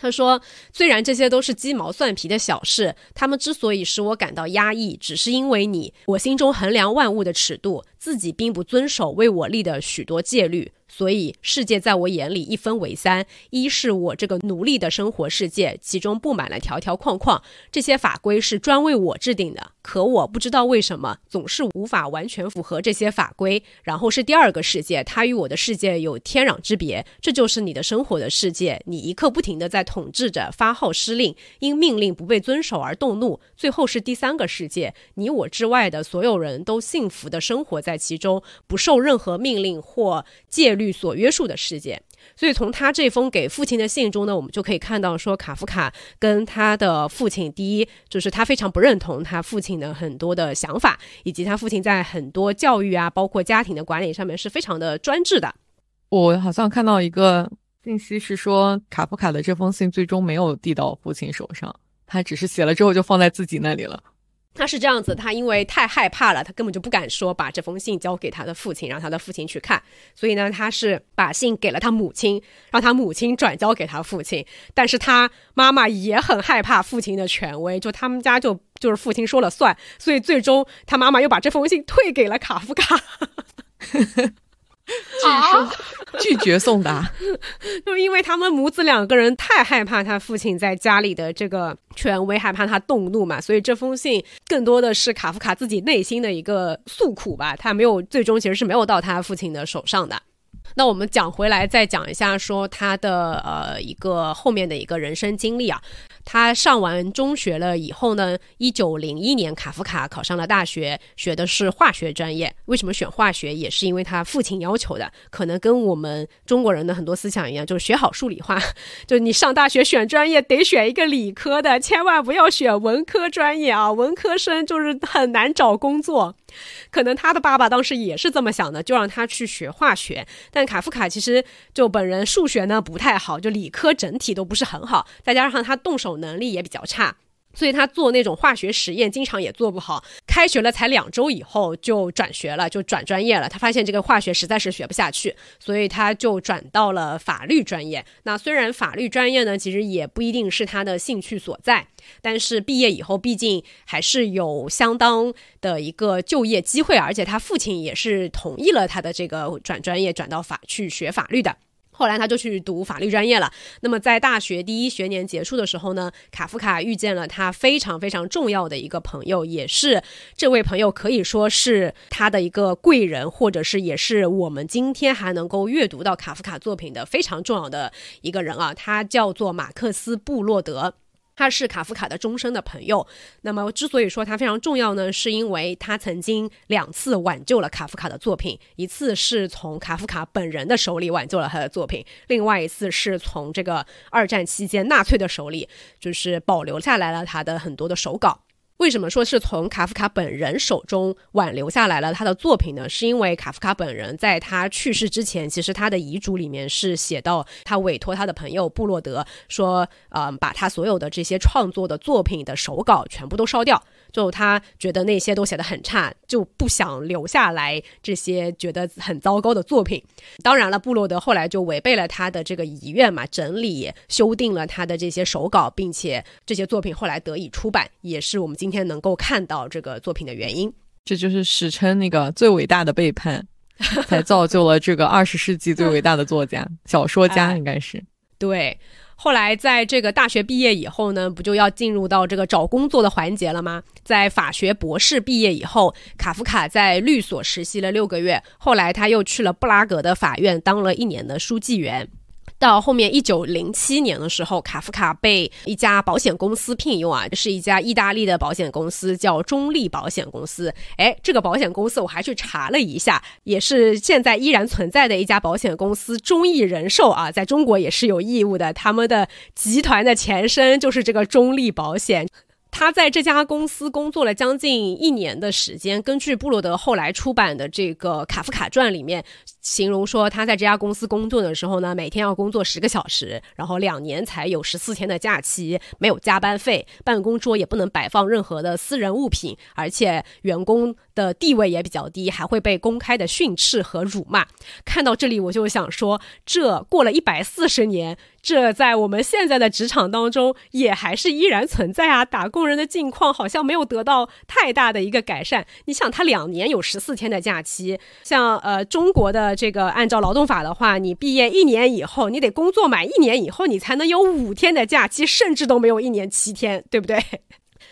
他说：“虽然这些都是鸡毛蒜皮的小事，他们之所以使我感到压抑，只是因为你，我心中衡量万物的尺度，自己并不遵守为我立的许多戒律。”所以，世界在我眼里一分为三：一是我这个奴隶的生活世界，其中布满了条条框框，这些法规是专为我制定的，可我不知道为什么总是无法完全符合这些法规。然后是第二个世界，它与我的世界有天壤之别，这就是你的生活的世界，你一刻不停地在统治着，发号施令，因命令不被遵守而动怒。最后是第三个世界，你我之外的所有人都幸福地生活在其中，不受任何命令或戒。律所约束的世界，所以从他这封给父亲的信中呢，我们就可以看到，说卡夫卡跟他的父亲，第一就是他非常不认同他父亲的很多的想法，以及他父亲在很多教育啊，包括家庭的管理上面是非常的专制的。
我好像看到一个信息是说，卡夫卡的这封信最终没有递到父亲手上，他只是写了之后就放在自己那里了。
他是这样子，他因为太害怕了，他根本就不敢说把这封信交给他的父亲，让他的父亲去看。所以呢，他是把信给了他母亲，让他母亲转交给他父亲。但是他妈妈也很害怕父亲的权威，就他们家就就是父亲说了算。所以最终他妈妈又把这封信退给了卡夫卡。
拒绝送达，
就因为他们母子两个人太害怕他父亲在家里的这个权威，害怕他动怒嘛，所以这封信更多的是卡夫卡自己内心的一个诉苦吧，他没有最终其实是没有到他父亲的手上的。那我们讲回来再讲一下，说他的呃一个后面的一个人生经历啊。他上完中学了以后呢，一九零一年卡夫卡考上了大学，学的是化学专业。为什么选化学？也是因为他父亲要求的，可能跟我们中国人的很多思想一样，就是学好数理化。就你上大学选专业得选一个理科的，千万不要选文科专业啊！文科生就是很难找工作。可能他的爸爸当时也是这么想的，就让他去学化学。但卡夫卡其实就本人数学呢不太好，就理科整体都不是很好，再加上他动手。能力也比较差，所以他做那种化学实验经常也做不好。开学了才两周以后就转学了，就转专业了。他发现这个化学实在是学不下去，所以他就转到了法律专业。那虽然法律专业呢，其实也不一定是他的兴趣所在，但是毕业以后毕竟还是有相当的一个就业机会，而且他父亲也是同意了他的这个转专业，转到法去学法律的。后来他就去读法律专业了。那么在大学第一学年结束的时候呢，卡夫卡遇见了他非常非常重要的一个朋友，也是这位朋友可以说是他的一个贵人，或者是也是我们今天还能够阅读到卡夫卡作品的非常重要的一个人啊，他叫做马克思·布洛德。他是卡夫卡的终身的朋友。那么，之所以说他非常重要呢，是因为他曾经两次挽救了卡夫卡的作品，一次是从卡夫卡本人的手里挽救了他的作品，另外一次是从这个二战期间纳粹的手里，就是保留下来了他的很多的手稿。为什么说是从卡夫卡本人手中挽留下来了他的作品呢？是因为卡夫卡本人在他去世之前，其实他的遗嘱里面是写到，他委托他的朋友布洛德说，呃，把他所有的这些创作的作品的手稿全部都烧掉。就他觉得那些都写得很差，就不想留下来这些觉得很糟糕的作品。当然了，布洛德后来就违背了他的这个遗愿嘛，整理修订了他的这些手稿，并且这些作品后来得以出版，也是我们今天能够看到这个作品的原因。
这就是史称那个最伟大的背叛，才造就了这个二十世纪最伟大的作家、小说家，应该是
对。后来，在这个大学毕业以后呢，不就要进入到这个找工作的环节了吗？在法学博士毕业以后，卡夫卡在律所实习了六个月，后来他又去了布拉格的法院当了一年的书记员。到后面一九零七年的时候，卡夫卡被一家保险公司聘用啊，是一家意大利的保险公司，叫中立保险公司。哎，这个保险公司我还去查了一下，也是现在依然存在的一家保险公司——中意人寿啊，在中国也是有义务的。他们的集团的前身就是这个中立保险。他在这家公司工作了将近一年的时间。根据布罗德后来出版的这个《卡夫卡传》里面形容说，他在这家公司工作的时候呢，每天要工作十个小时，然后两年才有十四天的假期，没有加班费，办公桌也不能摆放任何的私人物品，而且员工的地位也比较低，还会被公开的训斥和辱骂。看到这里，我就想说，这过了一百四十年。这在我们现在的职场当中也还是依然存在啊。打工人的境况好像没有得到太大的一个改善。你想，他两年有十四天的假期，像呃中国的这个按照劳动法的话，你毕业一年以后，你得工作满一年以后，你才能有五天的假期，甚至都没有一年七天，对不对？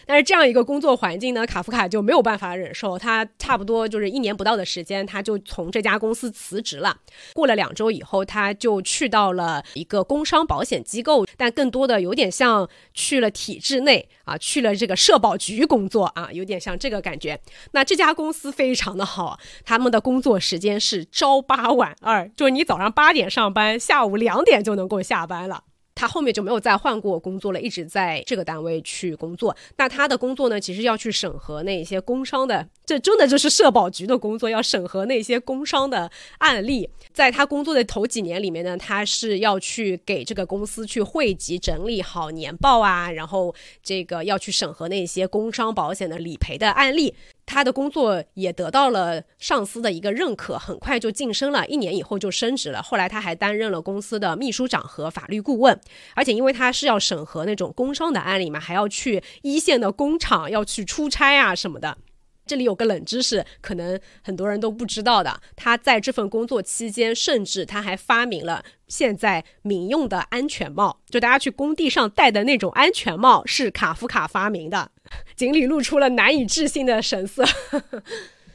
但是这样一个工作环境呢，卡夫卡就没有办法忍受。他差不多就是一年不到的时间，他就从这家公司辞职了。过了两周以后，他就去到了一个工伤保险机构，但更多的有点像去了体制内啊，去了这个社保局工作啊，有点像这个感觉。那这家公司非常的好，他们的工作时间是朝八晚二，就是你早上八点上班，下午两点就能够下班了。他后面就没有再换过工作了，一直在这个单位去工作。那他的工作呢，其实要去审核那些工伤的，这真的就是社保局的工作，要审核那些工伤的案例。在他工作的头几年里面呢，他是要去给这个公司去汇集整理好年报啊，然后这个要去审核那些工伤保险的理赔的案例。他的工作也得到了上司的一个认可，很快就晋升了，一年以后就升职了。后来他还担任了公司的秘书长和法律顾问，而且因为他是要审核那种工伤的案例嘛，还要去一线的工厂要去出差啊什么的。这里有个冷知识，可能很多人都不知道的。他在这份工作期间，甚至他还发明了现在民用的安全帽，就大家去工地上戴的那种安全帽，是卡夫卡发明的。锦鲤露出了难以置信的神色。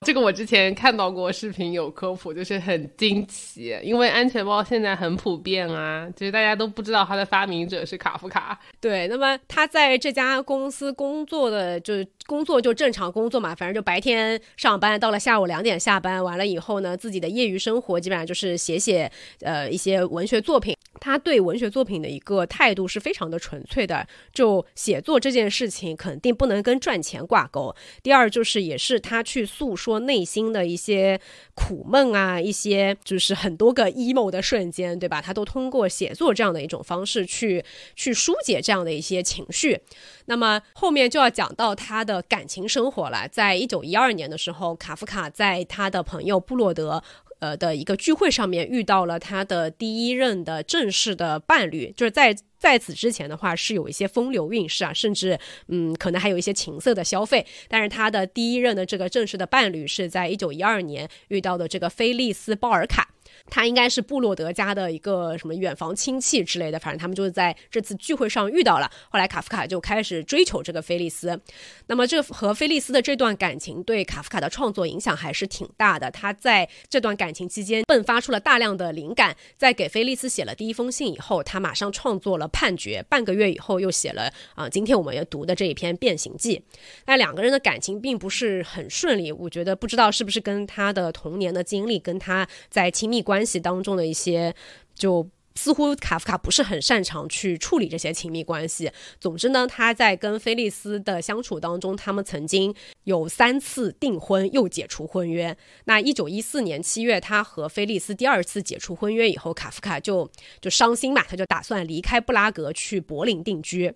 这个我之前看到过视频有科普，就是很惊奇，因为安全帽现在很普遍啊，就是大家都不知道它的发明者是卡夫卡。
对，那么他在这家公司工作的，就是工作就正常工作嘛，反正就白天上班，到了下午两点下班，完了以后呢，自己的业余生活基本上就是写写呃一些文学作品。他对文学作品的一个态度是非常的纯粹的，就写作这件事情肯定不能跟赚钱挂钩。第二就是也是他去诉说内心的一些苦闷啊，一些就是很多个 emo 的瞬间，对吧？他都通过写作这样的一种方式去去疏解这样的一些情绪。那么后面就要讲到他的感情生活了。在一九一二年的时候，卡夫卡在他的朋友布洛德。呃的一个聚会上面遇到了他的第一任的正式的伴侣，就是在在此之前的话是有一些风流韵事啊，甚至嗯可能还有一些情色的消费。但是他的第一任的这个正式的伴侣是在一九一二年遇到的这个菲利斯鲍尔卡。他应该是布洛德家的一个什么远房亲戚之类的，反正他们就是在这次聚会上遇到了。后来卡夫卡就开始追求这个菲利斯。那么这和菲利斯的这段感情对卡夫卡的创作影响还是挺大的。他在这段感情期间迸发出了大量的灵感。在给菲利斯写了第一封信以后，他马上创作了《判决》。半个月以后又写了啊，今天我们要读的这一篇《变形记》。那两个人的感情并不是很顺利，我觉得不知道是不是跟他的童年的经历，跟他在亲密关。关系当中的一些，就似乎卡夫卡不是很擅长去处理这些亲密关系。总之呢，他在跟菲利斯的相处当中，他们曾经有三次订婚又解除婚约。那一九一四年七月，他和菲利斯第二次解除婚约以后，卡夫卡就就伤心嘛，他就打算离开布拉格去柏林定居。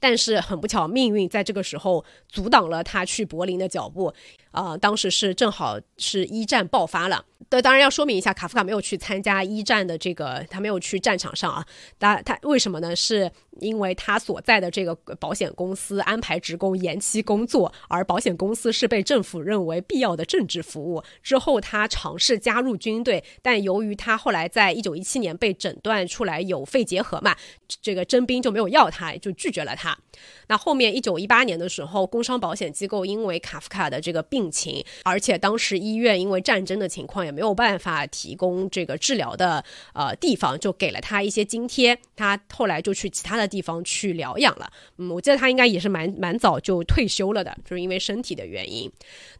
但是很不巧，命运在这个时候阻挡了他去柏林的脚步。啊，当时是正好是一战爆发了。对，当然要说明一下，卡夫卡没有去参加一战的这个，他没有去战场上啊。他他为什么呢？是因为他所在的这个保险公司安排职工延期工作，而保险公司是被政府认为必要的政治服务。之后他尝试加入军队，但由于他后来在一九一七年被诊断出来有肺结核嘛，这个征兵就没有要他，就拒绝了他。那后面一九一八年的时候，工伤保险机构因为卡夫卡的这个病。情，而且当时医院因为战争的情况也没有办法提供这个治疗的呃地方，就给了他一些津贴。他后来就去其他的地方去疗养了。嗯，我记得他应该也是蛮蛮早就退休了的，就是因为身体的原因。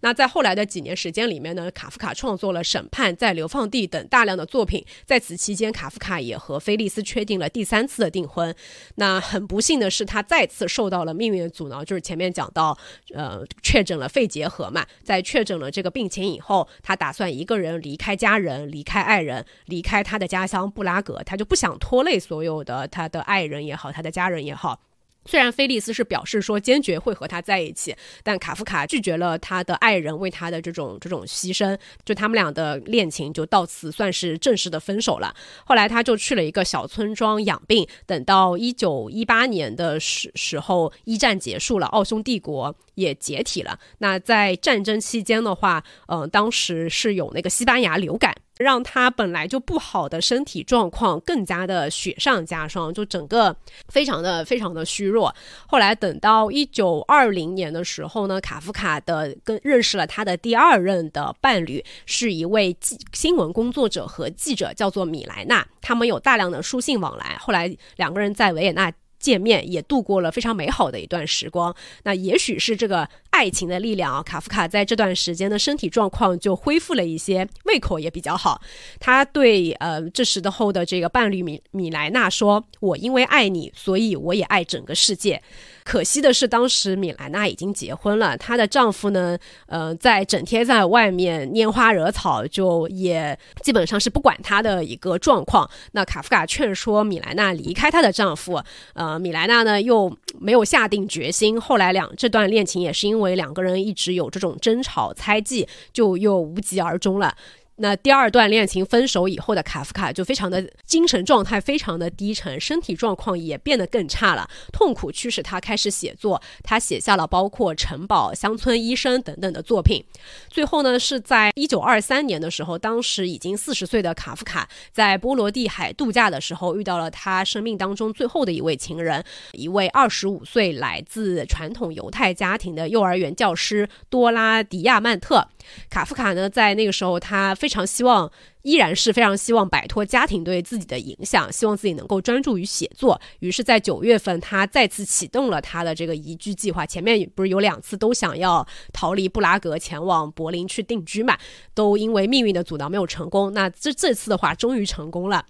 那在后来的几年时间里面呢，卡夫卡创作了《审判》在流放地等大量的作品。在此期间，卡夫卡也和菲利斯确定了第三次的订婚。那很不幸的是，他再次受到了命运的阻挠，就是前面讲到，呃，确诊了肺结核嘛。在确诊了这个病情以后，他打算一个人离开家人、离开爱人、离开他的家乡布拉格。他就不想拖累所有的他的爱人也好，他的家人也好。虽然菲利斯是表示说坚决会和他在一起，但卡夫卡拒绝了他的爱人为他的这种这种牺牲，就他们俩的恋情就到此算是正式的分手了。后来他就去了一个小村庄养病，等到一九一八年的时时候，一战结束了，奥匈帝国也解体了。那在战争期间的话，嗯，当时是有那个西班牙流感。让他本来就不好的身体状况更加的雪上加霜，就整个非常的非常的虚弱。后来等到一九二零年的时候呢，卡夫卡的跟认识了他的第二任的伴侣，是一位记新闻工作者和记者，叫做米莱娜。他们有大量的书信往来。后来两个人在维也纳。见面也度过了非常美好的一段时光。那也许是这个爱情的力量啊，卡夫卡在这段时间的身体状况就恢复了一些，胃口也比较好。他对呃这时的后的这个伴侣米米莱娜说：“我因为爱你，所以我也爱整个世界。”可惜的是，当时米莱娜已经结婚了，她的丈夫呢，呃，在整天在外面拈花惹草，就也基本上是不管她的一个状况。那卡夫卡劝说米莱娜离开她的丈夫，呃，米莱娜呢又没有下定决心。后来两这段恋情也是因为两个人一直有这种争吵猜忌，就又无疾而终了。那第二段恋情分手以后的卡夫卡就非常的精神状态非常的低沉，身体状况也变得更差了，痛苦驱使他开始写作，他写下了包括《城堡》《乡村医生》等等的作品。最后呢，是在一九二三年的时候，当时已经四十岁的卡夫卡在波罗的海度假的时候，遇到了他生命当中最后的一位情人，一位二十五岁来自传统犹太家庭的幼儿园教师多拉迪亚曼特。卡夫卡呢，在那个时候，他非常希望，依然是非常希望摆脱家庭对自己的影响，希望自己能够专注于写作。于是，在九月份，他再次启动了他的这个移居计划。前面不是有两次都想要逃离布拉格，前往柏林去定居嘛，都因为命运的阻挠没有成功。那这这次的话，终于成功了。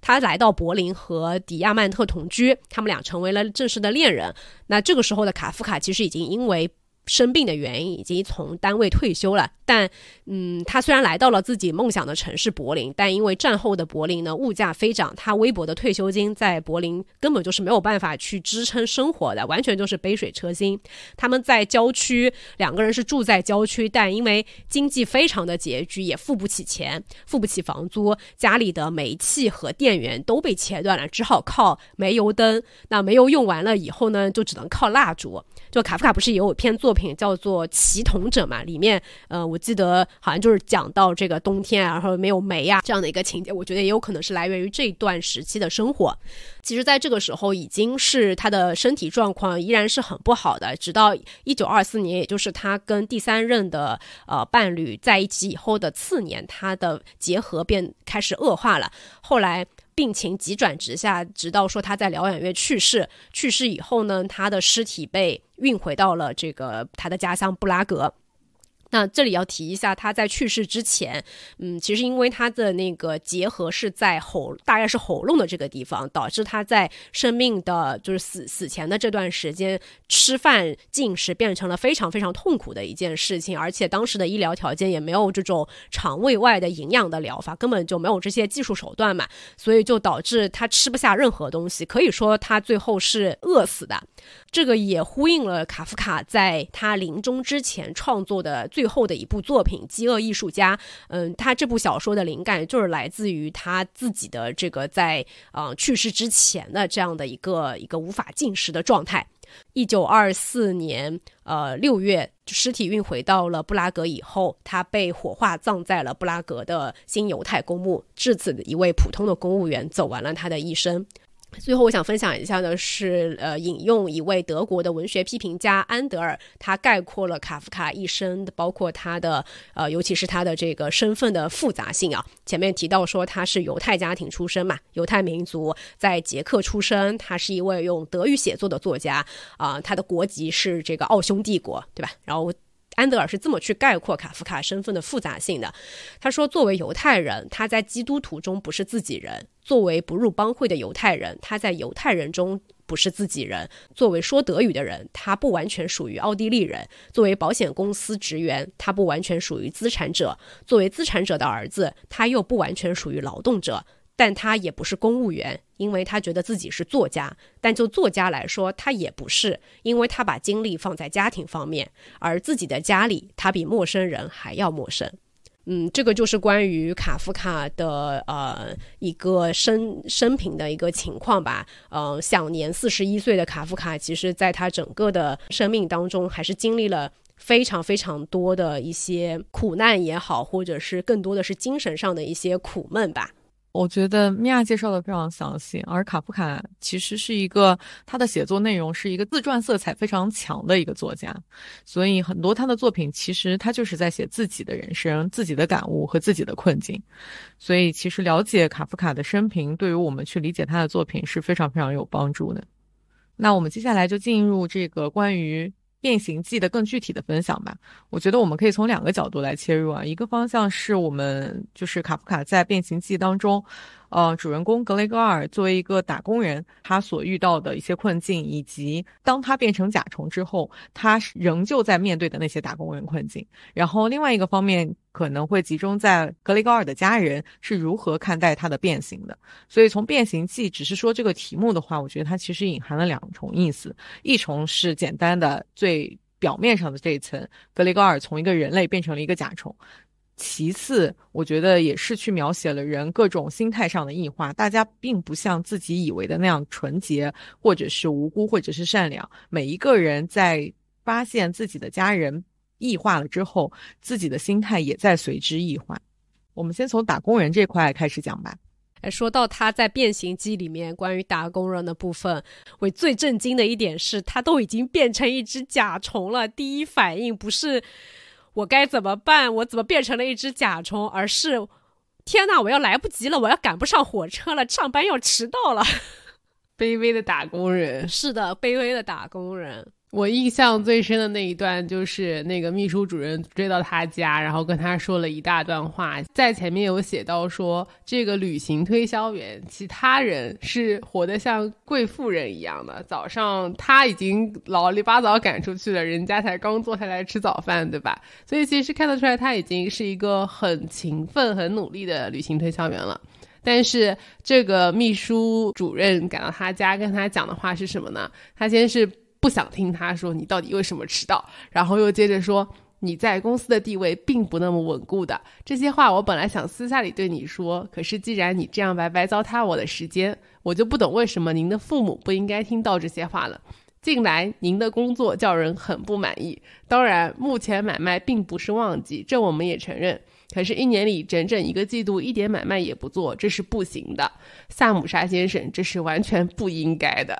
他来到柏林和迪亚曼特同居，他们俩成为了正式的恋人。那这个时候的卡夫卡其实已经因为。生病的原因，已经从单位退休了。但，嗯，他虽然来到了自己梦想的城市柏林，但因为战后的柏林呢，物价飞涨，他微薄的退休金在柏林根本就是没有办法去支撑生活的，完全就是杯水车薪。他们在郊区，两个人是住在郊区，但因为经济非常的拮据，也付不起钱，付不起房租，家里的煤气和电源都被切断了，只好靠煤油灯。那煤油用完了以后呢，就只能靠蜡烛。就卡夫卡不是也有一篇作品叫做《祈祷者》嘛？里面，呃，我记得好像就是讲到这个冬天，然后没有煤呀这样的一个情节。我觉得也有可能是来源于这段时期的生活。其实，在这个时候，已经是他的身体状况依然是很不好的。直到一九二四年，也就是他跟第三任的呃伴侣在一起以后的次年，他的结核便开始恶化了。后来。病情急转直下，直到说他在疗养院去世。去世以后呢，他的尸体被运回到了这个他的家乡布拉格。那这里要提一下，他在去世之前，嗯，其实因为他的那个结核是在喉，大概是喉咙的这个地方，导致他在生命的就是死死前的这段时间，吃饭进食变成了非常非常痛苦的一件事情，而且当时的医疗条件也没有这种肠胃外的营养的疗法，根本就没有这些技术手段嘛，所以就导致他吃不下任何东西，可以说他最后是饿死的。这个也呼应了卡夫卡在他临终之前创作的最后的一部作品《饥饿艺术家》。嗯，他这部小说的灵感就是来自于他自己的这个在呃去世之前的这样的一个一个无法进食的状态。一九二四年呃六月，尸体运回到了布拉格以后，他被火化葬在了布拉格的新犹太公墓。至此，一位普通的公务员走完了他的一生。最后，我想分享一下的是，呃，引用一位德国的文学批评家安德尔，他概括了卡夫卡一生，包括他的，呃，尤其是他的这个身份的复杂性啊。前面提到说他是犹太家庭出身嘛，犹太民族在捷克出生，他是一位用德语写作的作家啊，他的国籍是这个奥匈帝国，对吧？然后。安德尔是这么去概括卡夫卡身份的复杂性的。他说：“作为犹太人，他在基督徒中不是自己人；作为不入帮会的犹太人，他在犹太人中不是自己人；作为说德语的人，他不完全属于奥地利人；作为保险公司职员，他不完全属于资产者；作为资产者的儿子，他又不完全属于劳动者。”但他也不是公务员，因为他觉得自己是作家。但就作家来说，他也不是，因为他把精力放在家庭方面，而自己的家里，他比陌生人还要陌生。嗯，这个就是关于卡夫卡的呃一个生生平的一个情况吧。呃，享年四十一岁的卡夫卡，其实在他整个的生命当中，还是经历了非常非常多的一些苦难也好，或者是更多的是精神上的一些苦闷吧。
我觉得米娅介绍的非常详细，而卡夫卡其实是一个他的写作内容是一个自传色彩非常强的一个作家，所以很多他的作品其实他就是在写自己的人生、自己的感悟和自己的困境，所以其实了解卡夫卡的生平，对于我们去理解他的作品是非常非常有帮助的。那我们接下来就进入这个关于。变形记的更具体的分享吧，我觉得我们可以从两个角度来切入啊。一个方向是我们就是卡夫卡在变形记当中，呃，主人公格雷戈尔作为一个打工人，他所遇到的一些困境，以及当他变成甲虫之后，他仍旧在面对的那些打工人困境。然后另外一个方面可能会集中在格雷戈尔的家人是如何看待他的变形的。所以从变形记只是说这个题目的话，我觉得它其实隐含了两重意思，一重是简单的最。表面上的这一层，格雷高尔从一个人类变成了一个甲虫。其次，我觉得也是去描写了人各种心态上的异化。大家并不像自己以为的那样纯洁，或者是无辜，或者是善良。每一个人在发现自己的家人异化了之后，自己的心态也在随之异化。我们先从打工人这块开始讲吧。
说到他在《变形记》里面关于打工人的部分，我最震惊的一点是他都已经变成一只甲虫了。第一反应不是我该怎么办，我怎么变成了一只甲虫，而是天哪，我要来不及了，我要赶不上火车了，上班要迟到了。
卑微的打工人，
是的，卑微的打工人。
我印象最深的那一段，就是那个秘书主任追到他家，然后跟他说了一大段话。在前面有写到说，这个旅行推销员，其他人是活得像贵妇人一样的。早上他已经老里八早赶出去了，人家才刚坐下来吃早饭，对吧？所以其实看得出来，他已经是一个很勤奋、很努力的旅行推销员了。但是这个秘书主任赶到他家，跟他讲的话是什么呢？他先是。不想听他说你到底为什么迟到，然后又接着说你在公司的地位并不那么稳固的这些话，我本来想私下里对你说，可是既然你这样白白糟蹋我的时间，我就不懂为什么您的父母不应该听到这些话了。近来您的工作叫人很不满意，当然目前买卖并不是旺季，这我们也承认。可是，一年里整整一个季度一点买卖也不做，这是不行的。萨姆沙先生，这是完全不应该的。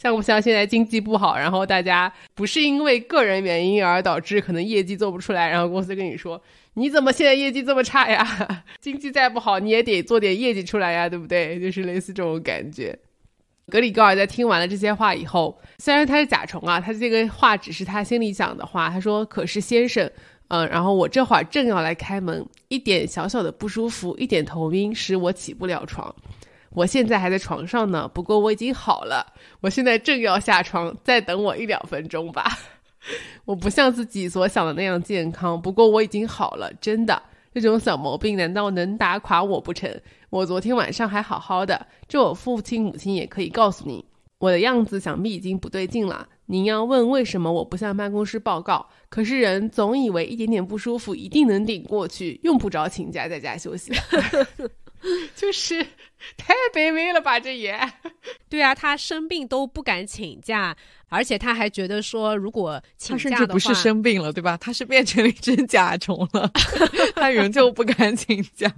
像不像现在经济不好，然后大家不是因为个人原因而导致可能业绩做不出来，然后公司跟你说你怎么现在业绩这么差呀？经济再不好你也得做点业绩出来呀，对不对？就是类似这种感觉。格里高尔在听完了这些话以后，虽然他是甲虫啊，他这个话只是他心里想的话。他说：“可是先生，嗯，然后我这会儿正要来开门，一点小小的不舒服，一点头晕，使我起不了床。”我现在还在床上呢，不过我已经好了。我现在正要下床，再等我一两分钟吧。我不像自己所想的那样健康，不过我已经好了，真的。这种小毛病难道能打垮我不成？我昨天晚上还好好的，这我父亲母亲也可以告诉你。我的样子想必已经不对劲了。您要问为什么我不向办公室报告？可是人总以为一点点不舒服一定能顶过去，用不着请假在家休息。就是 太卑微了吧，这也
对啊，他生病都不敢请假，而且他还觉得说，如果请假
的话，他甚至不是生病了，对吧？他是变成了一只甲虫了，他仍旧不敢请假。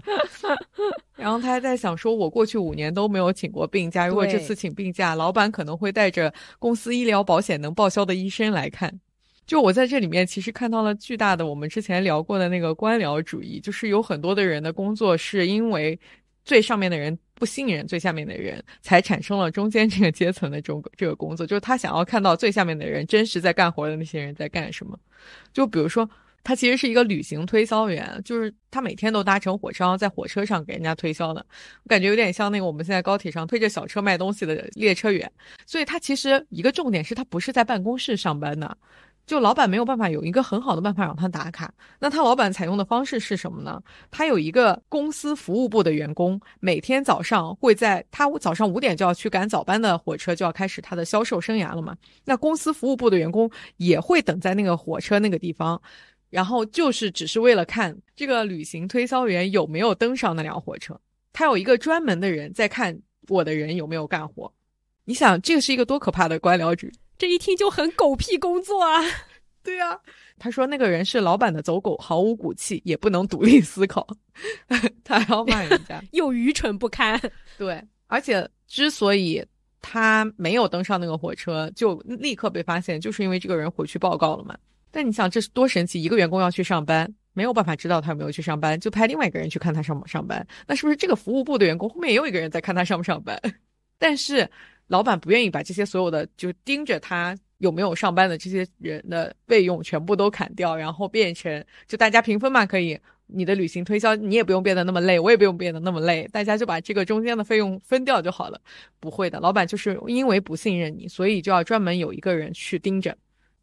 然后他还在想说，我过去五年都没有请过病假，如果这次请病假，老板可能会带着公司医疗保险能报销的医生来看。就我在这里面，其实看到了巨大的我们之前聊过的那个官僚主义，就是有很多的人的工作是因为最上面的人不信任最下面的人，才产生了中间这个阶层的这种这个工作。就是他想要看到最下面的人真实在干活的那些人在干什么。就比如说，他其实是一个旅行推销员，就是他每天都搭乘火车，在火车上给人家推销的。我感觉有点像那个我们现在高铁上推着小车卖东西的列车员。所以他其实一个重点是他不是在办公室上班的。就老板没有办法有一个很好的办法让他打卡。那他老板采用的方式是什么呢？他有一个公司服务部的员工，每天早上会在他早上五点就要去赶早班的火车，就要开始他的销售生涯了嘛。那公司服务部的员工也会等在那个火车那个地方，然后就是只是为了看这个旅行推销员有没有登上那辆火车。他有一个专门的人在看我的人有没有干活。你想，这个是一个多可怕的官僚制？
这一听就很狗屁工作啊！
对呀，他说那个人是老板的走狗，毫无骨气，也不能独立思考，他还要骂人家，
又愚蠢不堪。
对，而且之所以他没有登上那个火车，就立刻被发现，就是因为这个人回去报告了嘛。但你想，这是多神奇！一个员工要去上班，没有办法知道他有没有去上班，就派另外一个人去看他上不上班。那是不是这个服务部的员工后面也有一个人在看他上不上班？但是。老板不愿意把这些所有的就盯着他有没有上班的这些人的费用全部都砍掉，然后变成就大家平分嘛，可以你的旅行推销你也不用变得那么累，我也不用变得那么累，大家就把这个中间的费用分掉就好了。不会的，老板就是因为不信任你，所以就要专门有一个人去盯着。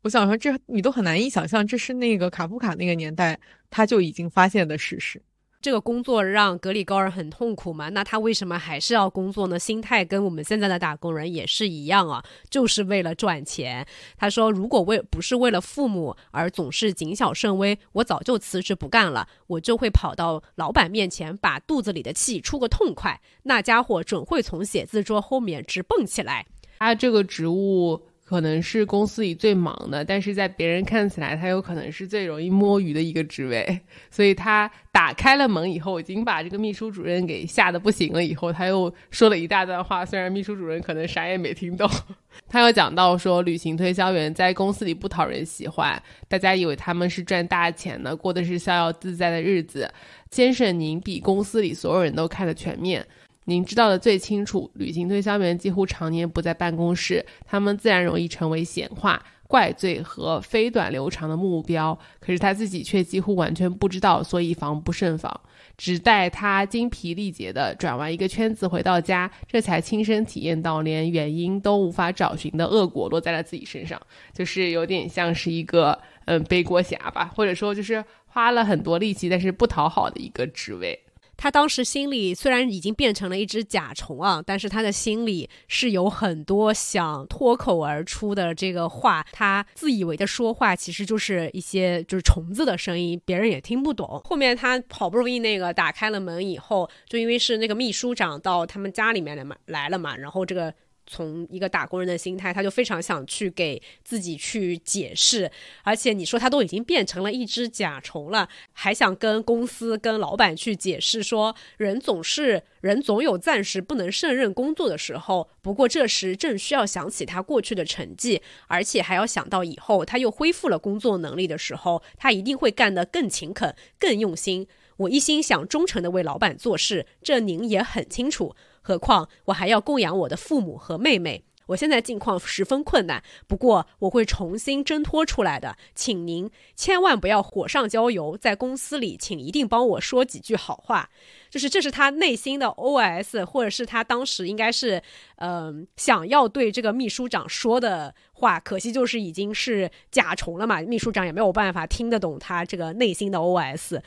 我想说，这你都很难以想象，这是那个卡夫卡那个年代他就已经发现的事实。
这个工作让格里高尔很痛苦嘛？那他为什么还是要工作呢？心态跟我们现在的打工人也是一样啊，就是为了赚钱。他说：“如果为不是为了父母而总是谨小慎微，我早就辞职不干了。我就会跑到老板面前，把肚子里的气出个痛快。那家伙准会从写字桌后面直蹦起来。
他这个职务。”可能是公司里最忙的，但是在别人看起来，他有可能是最容易摸鱼的一个职位。所以他打开了门以后，已经把这个秘书主任给吓得不行了。以后他又说了一大段话，虽然秘书主任可能啥也没听懂。他又讲到说，旅行推销员在公司里不讨人喜欢，大家以为他们是赚大钱的，过的是逍遥自在的日子。先生，您比公司里所有人都看得全面。您知道的最清楚，旅行推销员几乎常年不在办公室，他们自然容易成为显化、怪罪和非短流长的目标。可是他自己却几乎完全不知道，所以防不胜防。只待他精疲力竭地转完一个圈子回到家，这才亲身体验到连原因都无法找寻的恶果落在了自己身上，就是有点像是一个嗯背锅侠吧，或者说就是花了很多力气但是不讨好的一个职位。
他当时心里虽然已经变成了一只甲虫啊，但是他的心里是有很多想脱口而出的这个话。他自以为的说话，其实就是一些就是虫子的声音，别人也听不懂。后面他好不容易那个打开了门以后，就因为是那个秘书长到他们家里面来嘛来了嘛，然后这个。从一个打工人的心态，他就非常想去给自己去解释，而且你说他都已经变成了一只甲虫了，还想跟公司、跟老板去解释说，人总是人总有暂时不能胜任工作的时候，不过这时正需要想起他过去的成绩，而且还要想到以后他又恢复了工作能力的时候，他一定会干得更勤恳、更用心。我一心想忠诚的为老板做事，这您也很清楚。何况我还要供养我的父母和妹妹，我现在境况十分困难。不过我会重新挣脱出来的，请您千万不要火上浇油。在公司里，请一定帮我说几句好话。就是这是他内心的 OS，或者是他当时应该是嗯想要对这个秘书长说的话。可惜就是已经是甲虫了嘛，秘书长也没有办法听得懂他这个内心的 OS。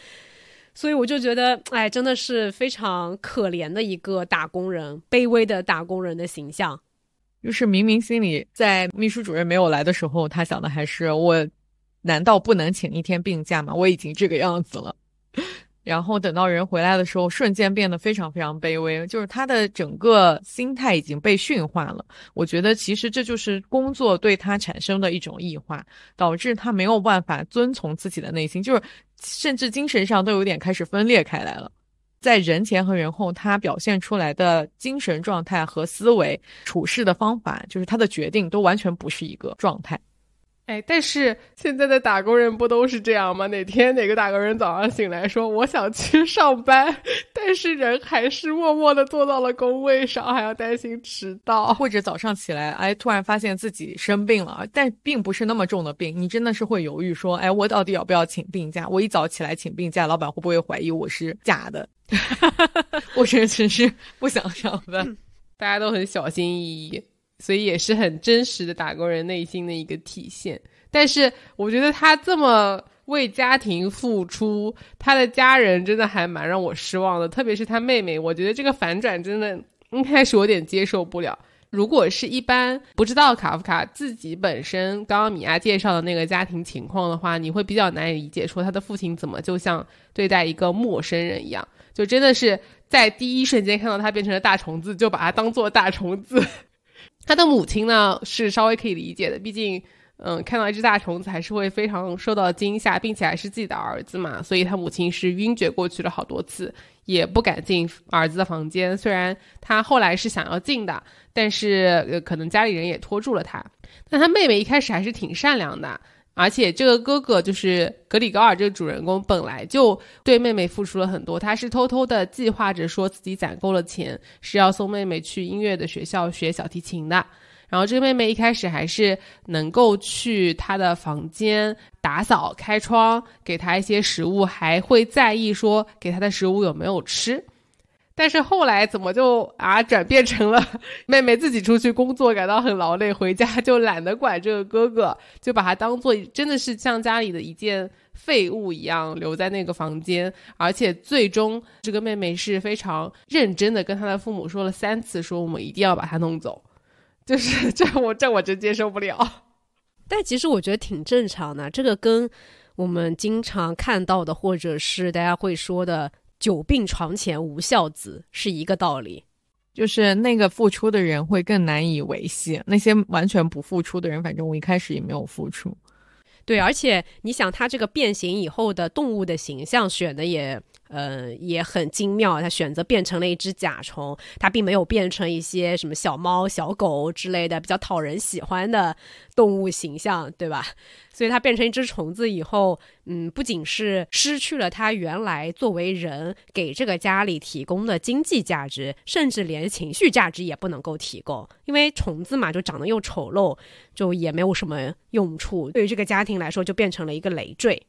所以我就觉得，哎，真的是非常可怜的一个打工人，卑微的打工人的形象。
就是明明心里在秘书主任没有来的时候，他想的还是我，难道不能请一天病假吗？我已经这个样子了。然后等到人回来的时候，瞬间变得非常非常卑微，就是他的整个心态已经被驯化了。我觉得其实这就是工作对他产生的一种异化，导致他没有办法遵从自己的内心，就是甚至精神上都有点开始分裂开来了。在人前和人后，他表现出来的精神状态和思维、处事的方法，就是他的决定都完全不是一个状态。
哎，但是现在的打工人不都是这样吗？哪天哪个打工人早上醒来说我想去上班，但是人还是默默的坐到了工位上，还要担心迟到，
或者早上起来，哎，突然发现自己生病了，但并不是那么重的病，你真的是会犹豫说，哎，我到底要不要请病假？我一早起来请病假，老板会不会怀疑我是假的？我真只是不想上班，
大家都很小心翼翼。所以也是很真实的打工人内心的一个体现。但是我觉得他这么为家庭付出，他的家人真的还蛮让我失望的，特别是他妹妹，我觉得这个反转真的一开始有点接受不了。如果是一般不知道卡夫卡自己本身刚刚米娅介绍的那个家庭情况的话，你会比较难以理解，说他的父亲怎么就像对待一个陌生人一样，就真的是在第一瞬间看到他变成了大虫子，就把他当做大虫子。他的母亲呢是稍微可以理解的，毕竟。嗯，看到一只大虫子还是会非常受到惊吓，并且还是自己的儿子嘛，所以他母亲是晕厥过去了好多次，也不敢进儿子的房间。虽然他后来是想要进的，但是呃，可能家里人也拖住了他。但他妹妹一开始还是挺善良的，而且这个哥哥就是格里高尔这个主人公本来就对妹妹付出了很多，他是偷偷的计划着说自己攒够了钱是要送妹妹去音乐的学校学小提琴的。然后这个妹妹一开始还是能够去她的房间打扫、开窗，给她一些食物，还会在意说给她的食物有没有吃。但是后来怎么就啊转变成了妹妹自己出去工作，感到很劳累，回家就懒得管这个哥哥，就把他当做真的是像家里的一件废物一样留在那个房间。而且最终这个妹妹是非常认真的跟她的父母说了三次，说我们一定要把他弄走。就是 这我这我真接受不了，
但其实我觉得挺正常的。这个跟我们经常看到的，或者是大家会说的“久病床前无孝子”是一个道理。
就是那个付出的人会更难以维系，那些完全不付出的人，反正我一开始也没有付出。
对，而且你想，他这个变形以后的动物的形象选的也。呃，也很精妙。他选择变成了一只甲虫，他并没有变成一些什么小猫、小狗之类的比较讨人喜欢的动物形象，对吧？所以，他变成一只虫子以后，嗯，不仅是失去了他原来作为人给这个家里提供的经济价值，甚至连情绪价值也不能够提供，因为虫子嘛，就长得又丑陋，就也没有什么用处。对于这个家庭来说，就变成了一个累赘。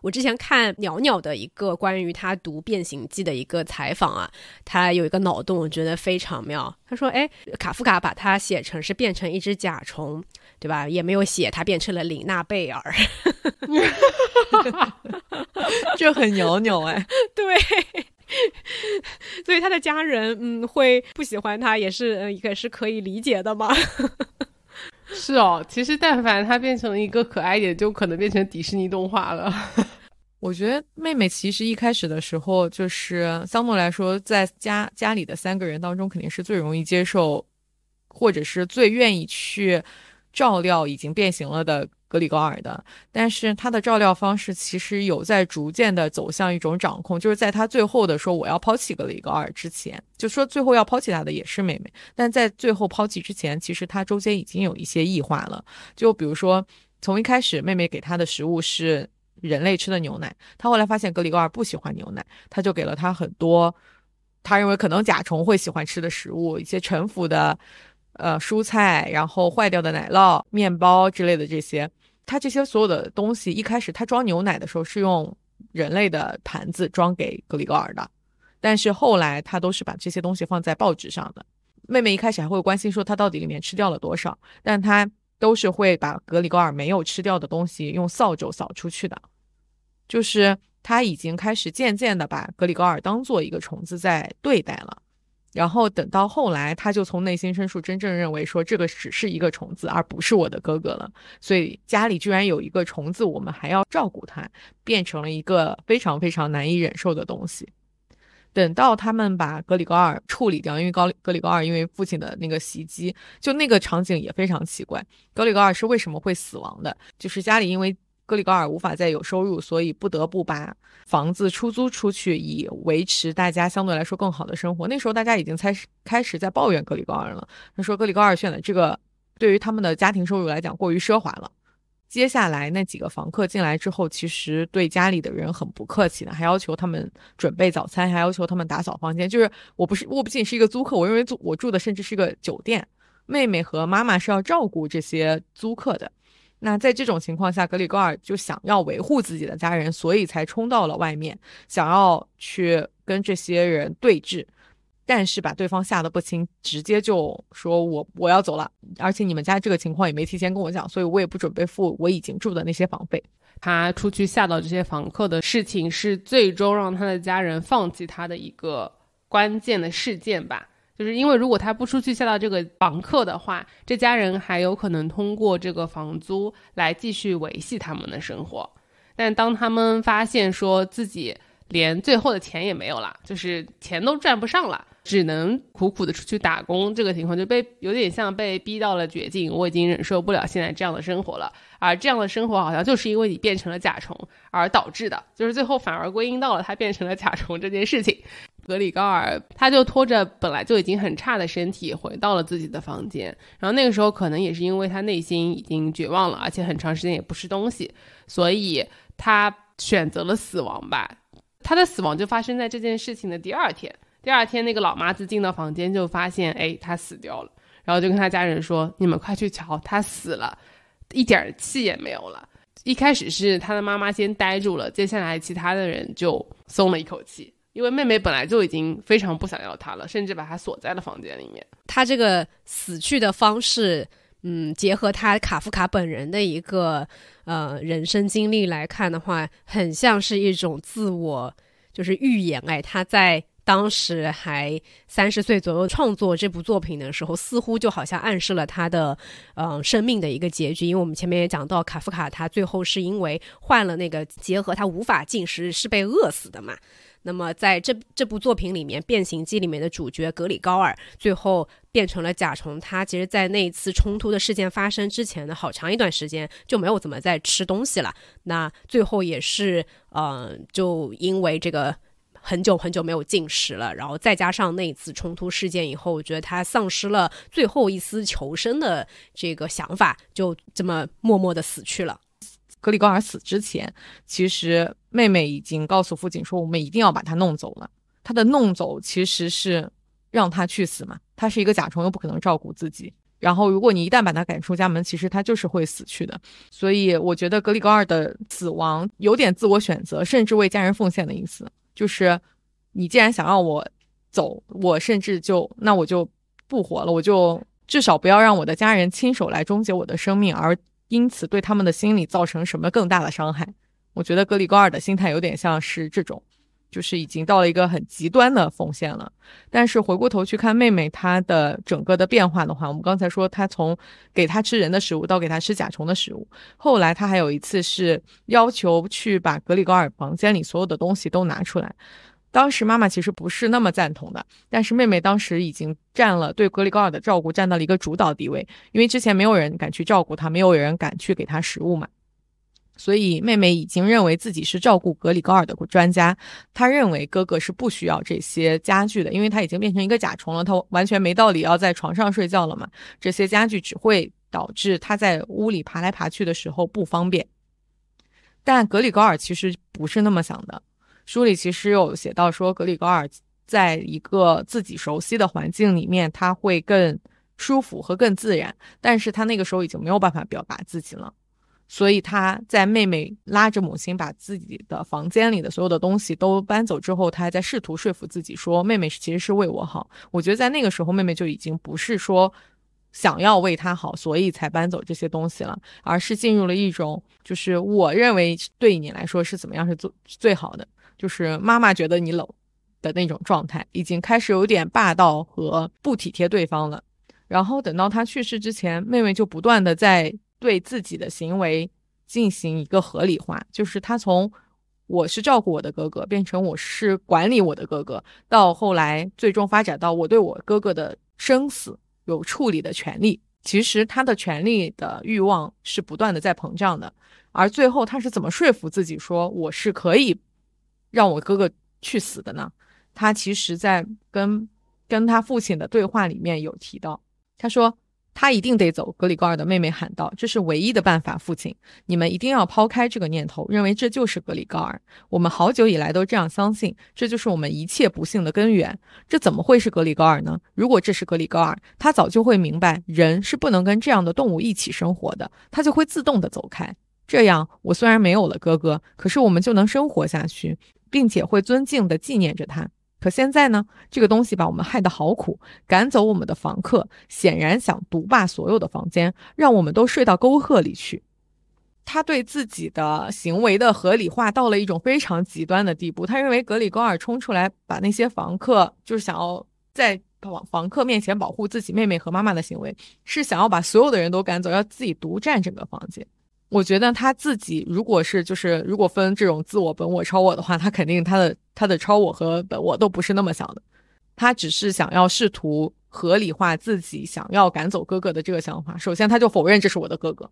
我之前看鸟鸟的一个关于他读《变形记》的一个采访啊，他有一个脑洞，我觉得非常妙。他说：“哎，卡夫卡把他写成是变成一只甲虫，对吧？也没有写他变成了李娜贝尔，
这很鸟鸟哎。
对，所以他的家人嗯会不喜欢他，也是嗯也是可以理解的嘛。”
是哦，其实但凡它变成一个可爱一点，就可能变成迪士尼动画了。
我觉得妹妹其实一开始的时候，就是相对来说，在家家里的三个人当中，肯定是最容易接受，或者是最愿意去照料已经变形了的。格里高尔的，但是他的照料方式其实有在逐渐的走向一种掌控，就是在他最后的说我要抛弃格里高尔之前，就说最后要抛弃他的也是妹妹，但在最后抛弃之前，其实他中间已经有一些异化了。就比如说，从一开始妹妹给他的食物是人类吃的牛奶，他后来发现格里高尔不喜欢牛奶，他就给了他很多他认为可能甲虫会喜欢吃的食物，一些沉浮的。呃，蔬菜，然后坏掉的奶酪、面包之类的这些，他这些所有的东西，一开始他装牛奶的时候是用人类的盘子装给格里高尔的，但是后来他都是把这些东西放在报纸上的。妹妹一开始还会关心说他到底里面吃掉了多少，但他都是会把格里高尔没有吃掉的东西用扫帚扫出去的，就是他已经开始渐渐的把格里高尔当做一个虫子在对待了。然后等到后来，他就从内心深处真正认为说，这个只是一个虫子，而不是我的哥哥了。所以家里居然有一个虫子，我们还要照顾他，变成了一个非常非常难以忍受的东西。等到他们把格里高尔处理掉，因为高格里高尔因为父亲的那个袭击，就那个场景也非常奇怪。格里高尔是为什么会死亡的？就是家里因为。格里高尔无法再有收入，所以不得不把房子出租出去，以维持大家相对来说更好的生活。那时候大家已经开始开始在抱怨格里高尔了。他说格里高尔选的这个对于他们的家庭收入来讲过于奢华了。接下来那几个房客进来之后，其实对家里的人很不客气的，还要求他们准备早餐，还要求他们打扫房间。就是我不是我不仅是一个租客，我认为租我住的甚至是个酒店。妹妹和妈妈是要照顾这些租客的。那在这种情况下，格里高尔就想要维护自己的家人，所以才冲到了外面，想要去跟这些人对峙。但是把对方吓得不轻，直接就说我我要走了，而且你们家这个情况也没提前跟我讲，所以我也不准备付我已经住的那些房费。
他出去吓到这些房客的事情，是最终让他的家人放弃他的一个关键的事件吧。就是因为如果他不出去吓到这个房客的话，这家人还有可能通过这个房租来继续维系他们的生活。但当他们发现说自己连最后的钱也没有了，就是钱都赚不上了，只能苦苦的出去打工，这个情况就被有点像被逼到了绝境。我已经忍受不了现在这样的生活了，而这样的生活好像就是因为你变成了甲虫而导致的，就是最后反而归因到了他变成了甲虫这件事情。格里高尔他就拖着本来就已经很差的身体回到了自己的房间，然后那个时候可能也是因为他内心已经绝望了，而且很长时间也不吃东西，所以他选择了死亡吧。他的死亡就发生在这件事情的第二天。第二天，那个老妈子进到房间就发现，哎，他死掉了，然后就跟他家人说：“你们快去瞧，他死了，一点气也没有了。”一开始是他的妈妈先呆住了，接下来其他的人就松了一口气。因为妹妹本来就已经非常不想要他了，甚至把他锁在了房间里面。
他这个死去的方式，嗯，结合他卡夫卡本人的一个呃人生经历来看的话，很像是一种自我就是预言。哎，他在当时还三十岁左右创作这部作品的时候，似乎就好像暗示了他的嗯生命的一个结局。因为我们前面也讲到，卡夫卡他最后是因为患了那个结核，他无法进食，是被饿死的嘛。那么，在这这部作品里面，《变形记》里面的主角格里高尔最后变成了甲虫。他其实，在那一次冲突的事件发生之前的好长一段时间就没有怎么在吃东西了。那最后也是，嗯，就因为这个很久很久没有进食了，然后再加上那一次冲突事件以后，我觉得他丧失了最后一丝求生的这个想法，就这么默默的死去了。
格里高尔死之前，其实妹妹已经告诉父亲说：“我们一定要把他弄走了。”他的弄走其实是让他去死嘛。他是一个甲虫，又不可能照顾自己。然后，如果你一旦把他赶出家门，其实他就是会死去的。所以，我觉得格里高尔的死亡有点自我选择，甚至为家人奉献的意思。就是你既然想要我走，我甚至就那我就不活了，我就至少不要让我的家人亲手来终结我的生命，而。因此，对他们的心理造成什么更大的伤害？我觉得格里高尔的心态有点像是这种，就是已经到了一个很极端的奉献了。但是回过头去看妹妹她的整个的变化的话，我们刚才说她从给她吃人的食物到给她吃甲虫的食物，后来她还有一次是要求去把格里高尔房间里所有的东西都拿出来。当时妈妈其实不是那么赞同的，但是妹妹当时已经占了对格里高尔的照顾占到了一个主导地位，因为之前没有人敢去照顾他，没有人敢去给他食物嘛，所以妹妹已经认为自己是照顾格里高尔的专家。她认为哥哥是不需要这些家具的，因为他已经变成一个甲虫了，他完全没道理要在床上睡觉了嘛。这些家具只会导致他在屋里爬来爬去的时候不方便。但格里高尔其实不是那么想的。书里其实有写到说，格里高尔在一个自己熟悉的环境里面，他会更舒服和更自然。但是他那个时候已经没有办法表达自己了，所以他在妹妹拉着母亲把自己的房间里的所有的东西都搬走之后，他还在试图说服自己说，妹妹其实是为我好。我觉得在那个时候，妹妹就已经不是说想要为他好，所以才搬走这些东西了，而是进入了一种就是我认为对你来说是怎么样是最最好的。就是妈妈觉得你冷的那种状态，已经开始有点霸道和不体贴对方了。然后等到他去世之前，妹妹就不断的在对自己的行为进行一个合理化，就是他从我是照顾我的哥哥，变成我是管理我的哥哥，到后来最终发展到我对我哥哥的生死有处理的权利。其实他的权利的欲望是不断的在膨胀的，而最后他是怎么说服自己说我是可以。让我哥哥去死的呢？他其实，在跟跟他父亲的对话里面有提到，他说他一定得走。格里高尔的妹妹喊道：“这是唯一的办法，父亲，你们一定要抛开这个念头，认为这就是格里高尔。我们好久以来都这样相信，这就是我们一切不幸的根源。这怎么会是格里高尔呢？如果这是格里高尔，他早就会明白，人是不能跟这样的动物一起生活的，他就会自动的走开。这样，我虽然没有了哥哥，可是我们就能生活下去。”并且会尊敬地纪念着他。可现在呢，这个东西把我们害得好苦，赶走我们的房客，显然想独霸所有的房间，让我们都睡到沟壑里去。他对自己的行为的合理化到了一种非常极端的地步。他认为格里高尔冲出来把那些房客，就是想要在房房客面前保护自己妹妹和妈妈的行为，是想要把所有的人都赶走，要自己独占整个房间。我觉得他自己如果是就是如果分这种自我、本我、超我的话，他肯定他的他的超我和本我都不是那么想的。他只是想要试图合理化自己想要赶走哥哥的这个想法。首先，他就否认这是我的哥哥。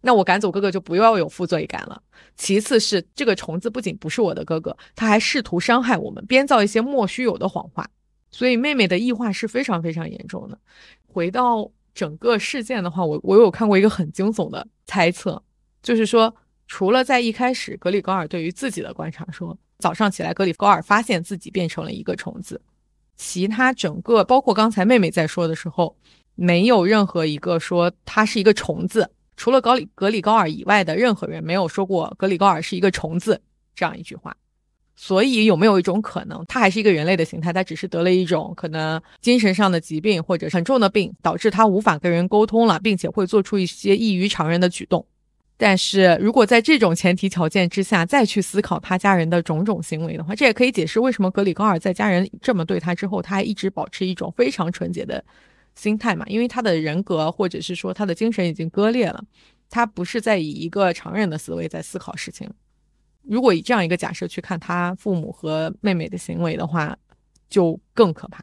那我赶走哥哥就不要有负罪感了。其次是这个虫子不仅不是我的哥哥，他还试图伤害我们，编造一些莫须有的谎话。所以妹妹的异化是非常非常严重的。回到整个事件的话，我我有看过一个很惊悚的猜测，就是说，除了在一开始格里高尔对于自己的观察说，早上起来格里高尔发现自己变成了一个虫子，其他整个包括刚才妹妹在说的时候，没有任何一个说他是一个虫子。除了高里格里高尔以外的任何人没有说过格里高尔是一个虫子这样一句话，所以有没有一种可能，他还是一个人类的形态，他只是得了一种可能精神上的疾病或者很重的病，导致他无法跟人沟通了，并且会做出一些异于常人的举动。但是如果在这种前提条件之下再去思考他家人的种种行为的话，这也可以解释为什么格里高尔在家人这么对他之后，他还一直保持一种非常纯洁的。心态嘛，因为他的人格或者是说他的精神已经割裂了，他不是在以一个常人的思维在思考事情。如果以这样一个假设去看他父母和妹妹的行为的话，就更可怕。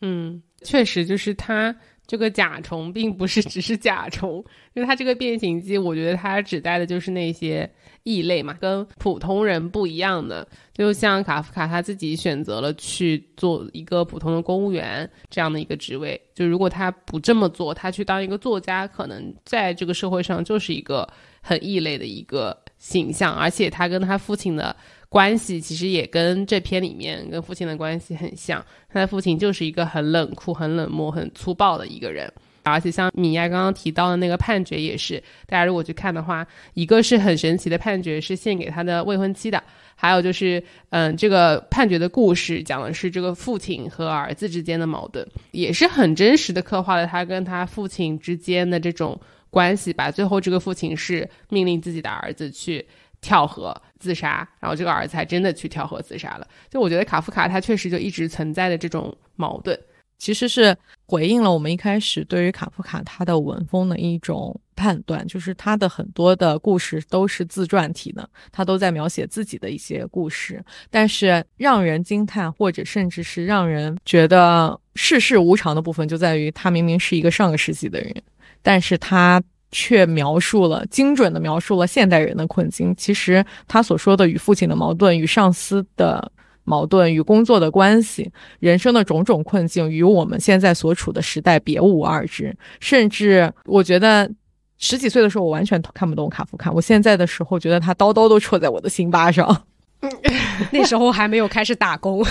嗯，确实就是他。这个甲虫并不是只是甲虫，因为它这个变形记，我觉得它指代的就是那些异类嘛，跟普通人不一样的。就像卡夫卡他自己选择了去做一个普通的公务员这样的一个职位，就如果他不这么做，他去当一个作家，可能在这个社会上就是一个很异类的一个形象，而且他跟他父亲的。关系其实也跟这篇里面跟父亲的关系很像，他的父亲就是一个很冷酷、很冷漠、很粗暴的一个人，而且像米娅刚刚提到的那个判决也是，大家如果去看的话，一个是很神奇的判决，是献给他的未婚妻的，还有就是，嗯，这个判决的故事讲的是这个父亲和儿子之间的矛盾，也是很真实的刻画了他跟他父亲之间的这种关系吧。最后这个父亲是命令自己的儿子去。跳河自杀，然后这个儿子还真的去跳河自杀了。就我觉得卡夫卡他确实就一直存在的这种矛盾，
其实是回应了我们一开始对于卡夫卡他的文风的一种判断，就是他的很多的故事都是自传体的，他都在描写自己的一些故事。但是让人惊叹或者甚至是让人觉得世事无常的部分，就在于他明明是一个上个世纪的人，但是他。却描述了精准的描述了现代人的困境。其实他所说的与父亲的矛盾、与上司的矛盾、与工作的关系、人生的种种困境，与我们现在所处的时代别无二致。甚至我觉得十几岁的时候，我完全看不懂卡夫卡。我现在的时候，觉得他刀刀都戳在我的心巴上。
那时候还没有开始打工。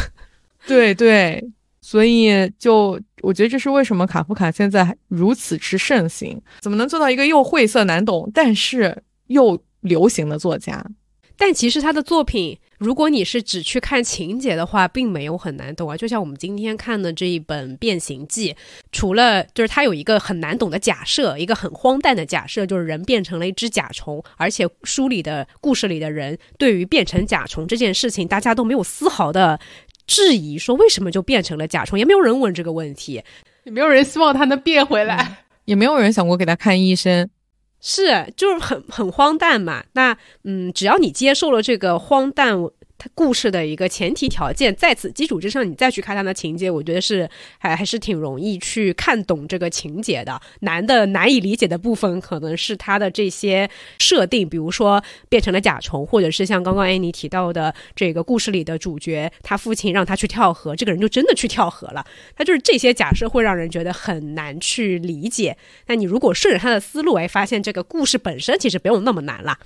对对。所以，就我觉得这是为什么卡夫卡现在如此之盛行，怎么能做到一个又晦涩难懂，但是又流行的作家？
但其实他的作品，如果你是只去看情节的话，并没有很难懂啊。就像我们今天看的这一本《变形记》，除了就是它有一个很难懂的假设，一个很荒诞的假设，就是人变成了一只甲虫，而且书里的故事里的人对于变成甲虫这件事情，大家都没有丝毫的。质疑说为什么就变成了甲虫，也没有人问这个问题，
也没有人希望他能变回来，
也没有人想过给他看医生，
是就是很很荒诞嘛。那嗯，只要你接受了这个荒诞。它故事的一个前提条件，在此基础之上，你再去看它的情节，我觉得是还还是挺容易去看懂这个情节的。难的难以理解的部分，可能是它的这些设定，比如说变成了甲虫，或者是像刚刚安妮提到的这个故事里的主角，他父亲让他去跳河，这个人就真的去跳河了。他就是这些假设会让人觉得很难去理解。那你如果顺着他的思路，哎，发现这个故事本身其实不用那么难了。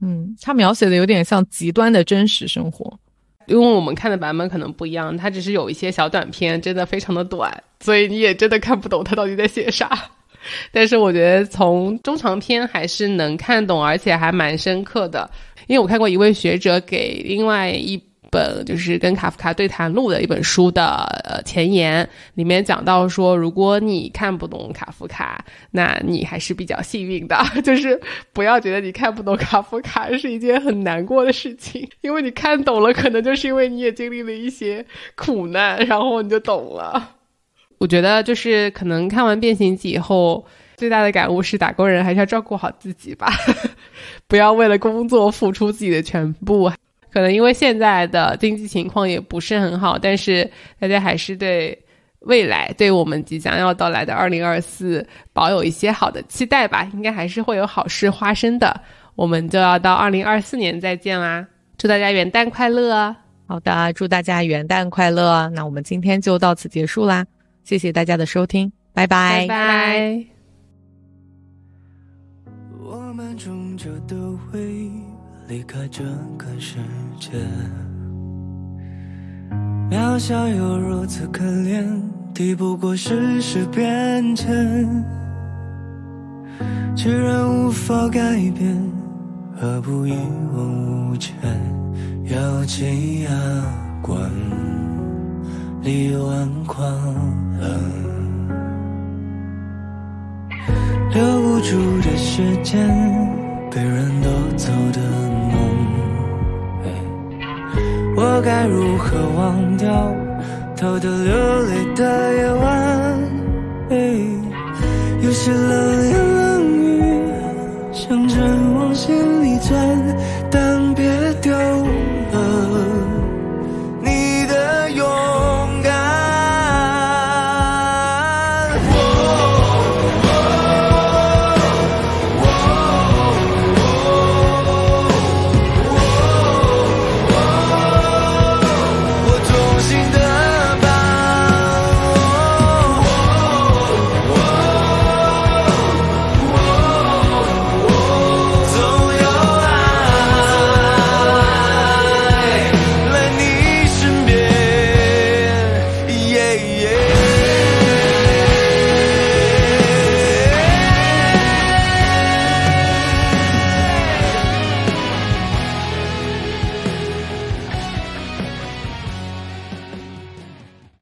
嗯，他描写的有点像极端的真实生活，
因为我们看的版本可能不一样，他只是有一些小短片，真的非常的短，所以你也真的看不懂他到底在写啥。但是我觉得从中长篇还是能看懂，而且还蛮深刻的。因为我看过一位学者给另外一本就是跟卡夫卡对谈录的一本书的呃前言，里面讲到说，如果你看不懂卡夫卡，那你还是比较幸运的，就是不要觉得你看不懂卡夫卡是一件很难过的事情，因为你看懂了，可能就是因为你也经历了一些苦难，然后你就懂了。我觉得就是可能看完《变形记》以后，最大的感悟是打工人还是要照顾好自己吧，不要为了工作付出自己的全部。可能因为现在的经济情况也不是很好，但是大家还是对未来，对我们即将要到来的二零二四保有一些好的期待吧。应该还是会有好事发生的。我们就要到二零二四年再见啦！祝大家元旦快乐！
好的，祝大家元旦快乐！那我们今天就到此结束啦，谢谢大家的收听，拜
拜拜。
我们终究都会。离开这个世界，渺小又如此可怜，抵不过世事变迁。既然无法改变，何不一往无前？咬紧牙关，力挽狂澜，留不住的时间。被人夺走的梦，我该如何忘掉偷偷流泪的夜晚？有些冷言冷语，像针往心里钻。但别丢